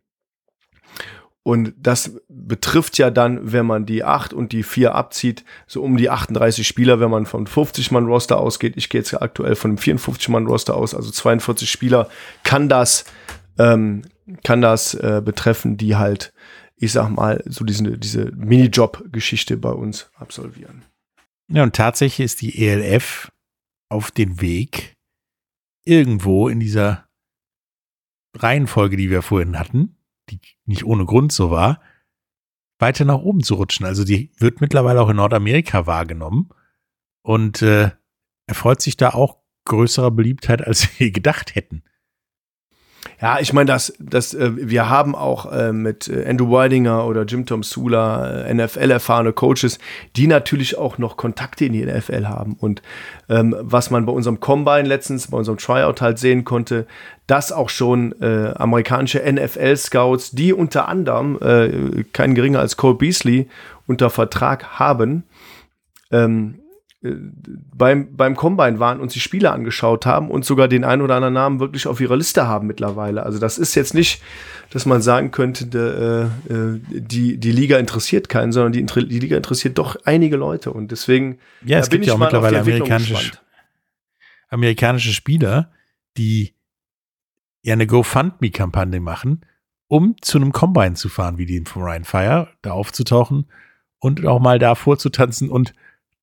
und das betrifft ja dann, wenn man die 8 und die 4 abzieht, so um die 38 Spieler, wenn man von 50-Mann-Roster ausgeht. Ich gehe jetzt aktuell von einem 54-Mann-Roster aus, also 42 Spieler, kann das, ähm, kann das äh, betreffen, die halt ich sag mal, so diese, diese Minijob-Geschichte bei uns absolvieren. Ja, und tatsächlich ist die ELF auf dem Weg, irgendwo in dieser Reihenfolge, die wir vorhin hatten, die nicht ohne Grund so war, weiter nach oben zu rutschen. Also die wird mittlerweile auch in Nordamerika wahrgenommen und äh, erfreut sich da auch größerer Beliebtheit, als wir gedacht hätten. Ja, ich meine, das, das, äh, wir haben auch äh, mit äh, Andrew Weidinger oder Jim Tom Sula NFL-erfahrene Coaches, die natürlich auch noch Kontakte in die NFL haben. Und ähm, was man bei unserem Combine letztens, bei unserem Tryout halt sehen konnte, dass auch schon amerikanische NFL-Scouts, die unter anderem äh, kein geringer als Cole Beasley unter Vertrag haben, ähm, äh, beim, beim Combine waren und sich Spiele angeschaut haben und sogar den einen oder anderen Namen wirklich auf ihrer Liste haben mittlerweile. Also das ist jetzt nicht, dass man sagen könnte, de, äh, äh die, die Liga interessiert keinen, sondern die, die Liga interessiert doch einige Leute und deswegen ja, es gibt ja auch mittlerweile amerikanische, amerikanische Spieler, die ja eine GoFundMe-Kampagne machen, um zu einem Combine zu fahren, wie die vom Ryan Fire, da aufzutauchen und auch mal da vorzutanzen und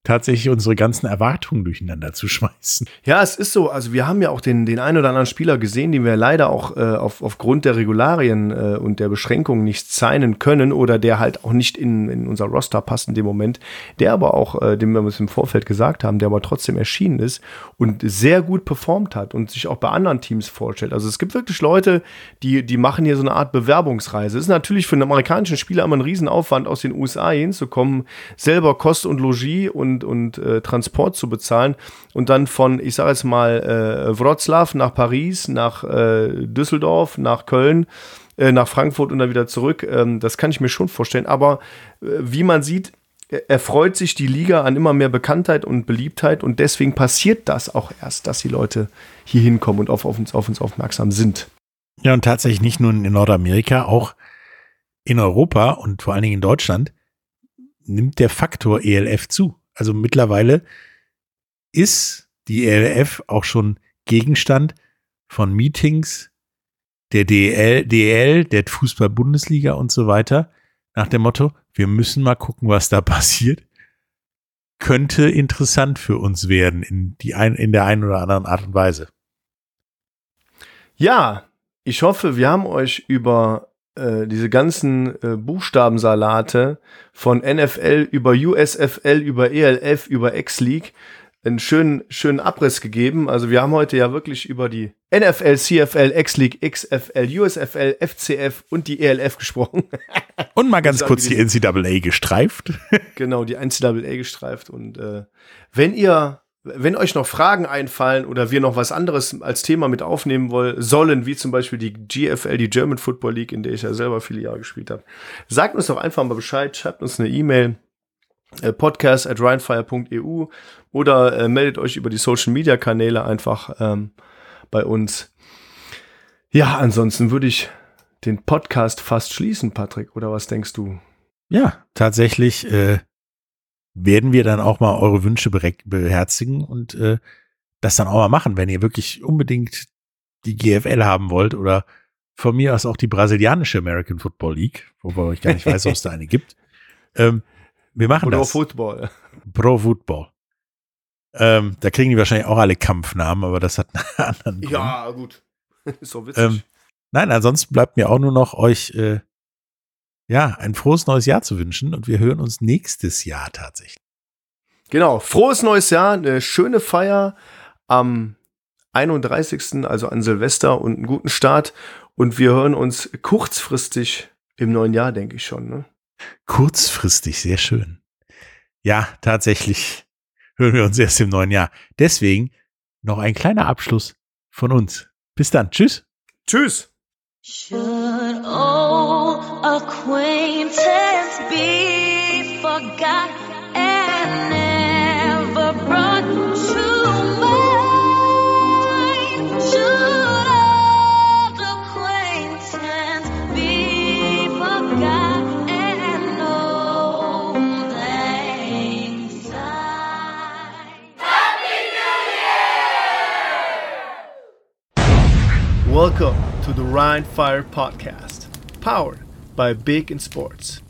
tatsächlich unsere ganzen Erwartungen durcheinander zu schmeißen. Ja, es ist so. Also wir haben ja auch den, den einen oder anderen Spieler gesehen, den wir leider auch äh, auf, aufgrund der Regularien äh, und der Beschränkungen nicht signen können oder der halt auch nicht in, in unser Roster passt in dem Moment, der aber auch, äh, dem wir uns im Vorfeld gesagt haben, der aber trotzdem erschienen ist und sehr gut performt hat und sich auch bei anderen Teams vorstellt. Also es gibt wirklich Leute, die, die machen hier so eine Art Bewerbungsreise. Es ist natürlich für einen amerikanischen Spieler immer ein Riesenaufwand, aus den USA hinzukommen, selber Kost und Logis und und, und äh, Transport zu bezahlen und dann von, ich sage jetzt mal, äh, Wroclaw nach Paris, nach äh, Düsseldorf, nach Köln, äh, nach Frankfurt und dann wieder zurück. Ähm, das kann ich mir schon vorstellen. Aber äh, wie man sieht, erfreut sich die Liga an immer mehr Bekanntheit und Beliebtheit und deswegen passiert das auch erst, dass die Leute hier hinkommen und auf, auf, uns, auf uns aufmerksam sind. Ja, und tatsächlich nicht nur in Nordamerika, auch in Europa und vor allen Dingen in Deutschland nimmt der Faktor ELF zu. Also mittlerweile ist die ELF auch schon Gegenstand von Meetings der DL, DL, der Fußball-Bundesliga und so weiter, nach dem Motto, wir müssen mal gucken, was da passiert. Könnte interessant für uns werden in, die ein, in der einen oder anderen Art und Weise. Ja, ich hoffe, wir haben euch über äh, diese ganzen äh, Buchstabensalate von NFL über USFL, über ELF, über X-League einen schönen, schönen Abriss gegeben. Also wir haben heute ja wirklich über die NFL, CFL, X-League, XFL, USFL, FCF und die ELF gesprochen. und mal ganz kurz die NCAA gestreift. genau, die NCAA gestreift. Und äh, wenn ihr wenn euch noch Fragen einfallen oder wir noch was anderes als Thema mit aufnehmen wollen, sollen, wie zum Beispiel die GFL, die German Football League, in der ich ja selber viele Jahre gespielt habe, sagt uns doch einfach mal Bescheid, schreibt uns eine E-Mail, äh, podcast at rheinfire.eu oder äh, meldet euch über die Social Media Kanäle einfach ähm, bei uns. Ja, ansonsten würde ich den Podcast fast schließen, Patrick, oder was denkst du? Ja, tatsächlich äh, werden wir dann auch mal eure Wünsche beherzigen und äh, das dann auch mal machen, wenn ihr wirklich unbedingt die GFL haben wollt oder von mir aus auch die brasilianische American Football League, wobei ich gar nicht weiß, ob es da eine gibt. Ähm, wir machen Pro das. Pro Football. Pro Football. Ähm, da kriegen die wahrscheinlich auch alle Kampfnamen, aber das hat einen anderen Grund. Ja, gut. so witzig. Ähm, nein, ansonsten bleibt mir auch nur noch euch äh, ja, ein frohes neues Jahr zu wünschen und wir hören uns nächstes Jahr tatsächlich. Genau, frohes neues Jahr, eine schöne Feier am 31., also an Silvester und einen guten Start und wir hören uns kurzfristig im neuen Jahr, denke ich schon. Ne? Kurzfristig, sehr schön. Ja, tatsächlich hören wir uns erst im neuen Jahr. Deswegen noch ein kleiner Abschluss von uns. Bis dann. Tschüss. Tschüss. Be forgot and never brought to mind? Should old acquaintance be forgot and old lang syne? Welcome to the Rhine Fire Podcast, powered by Big in Sports.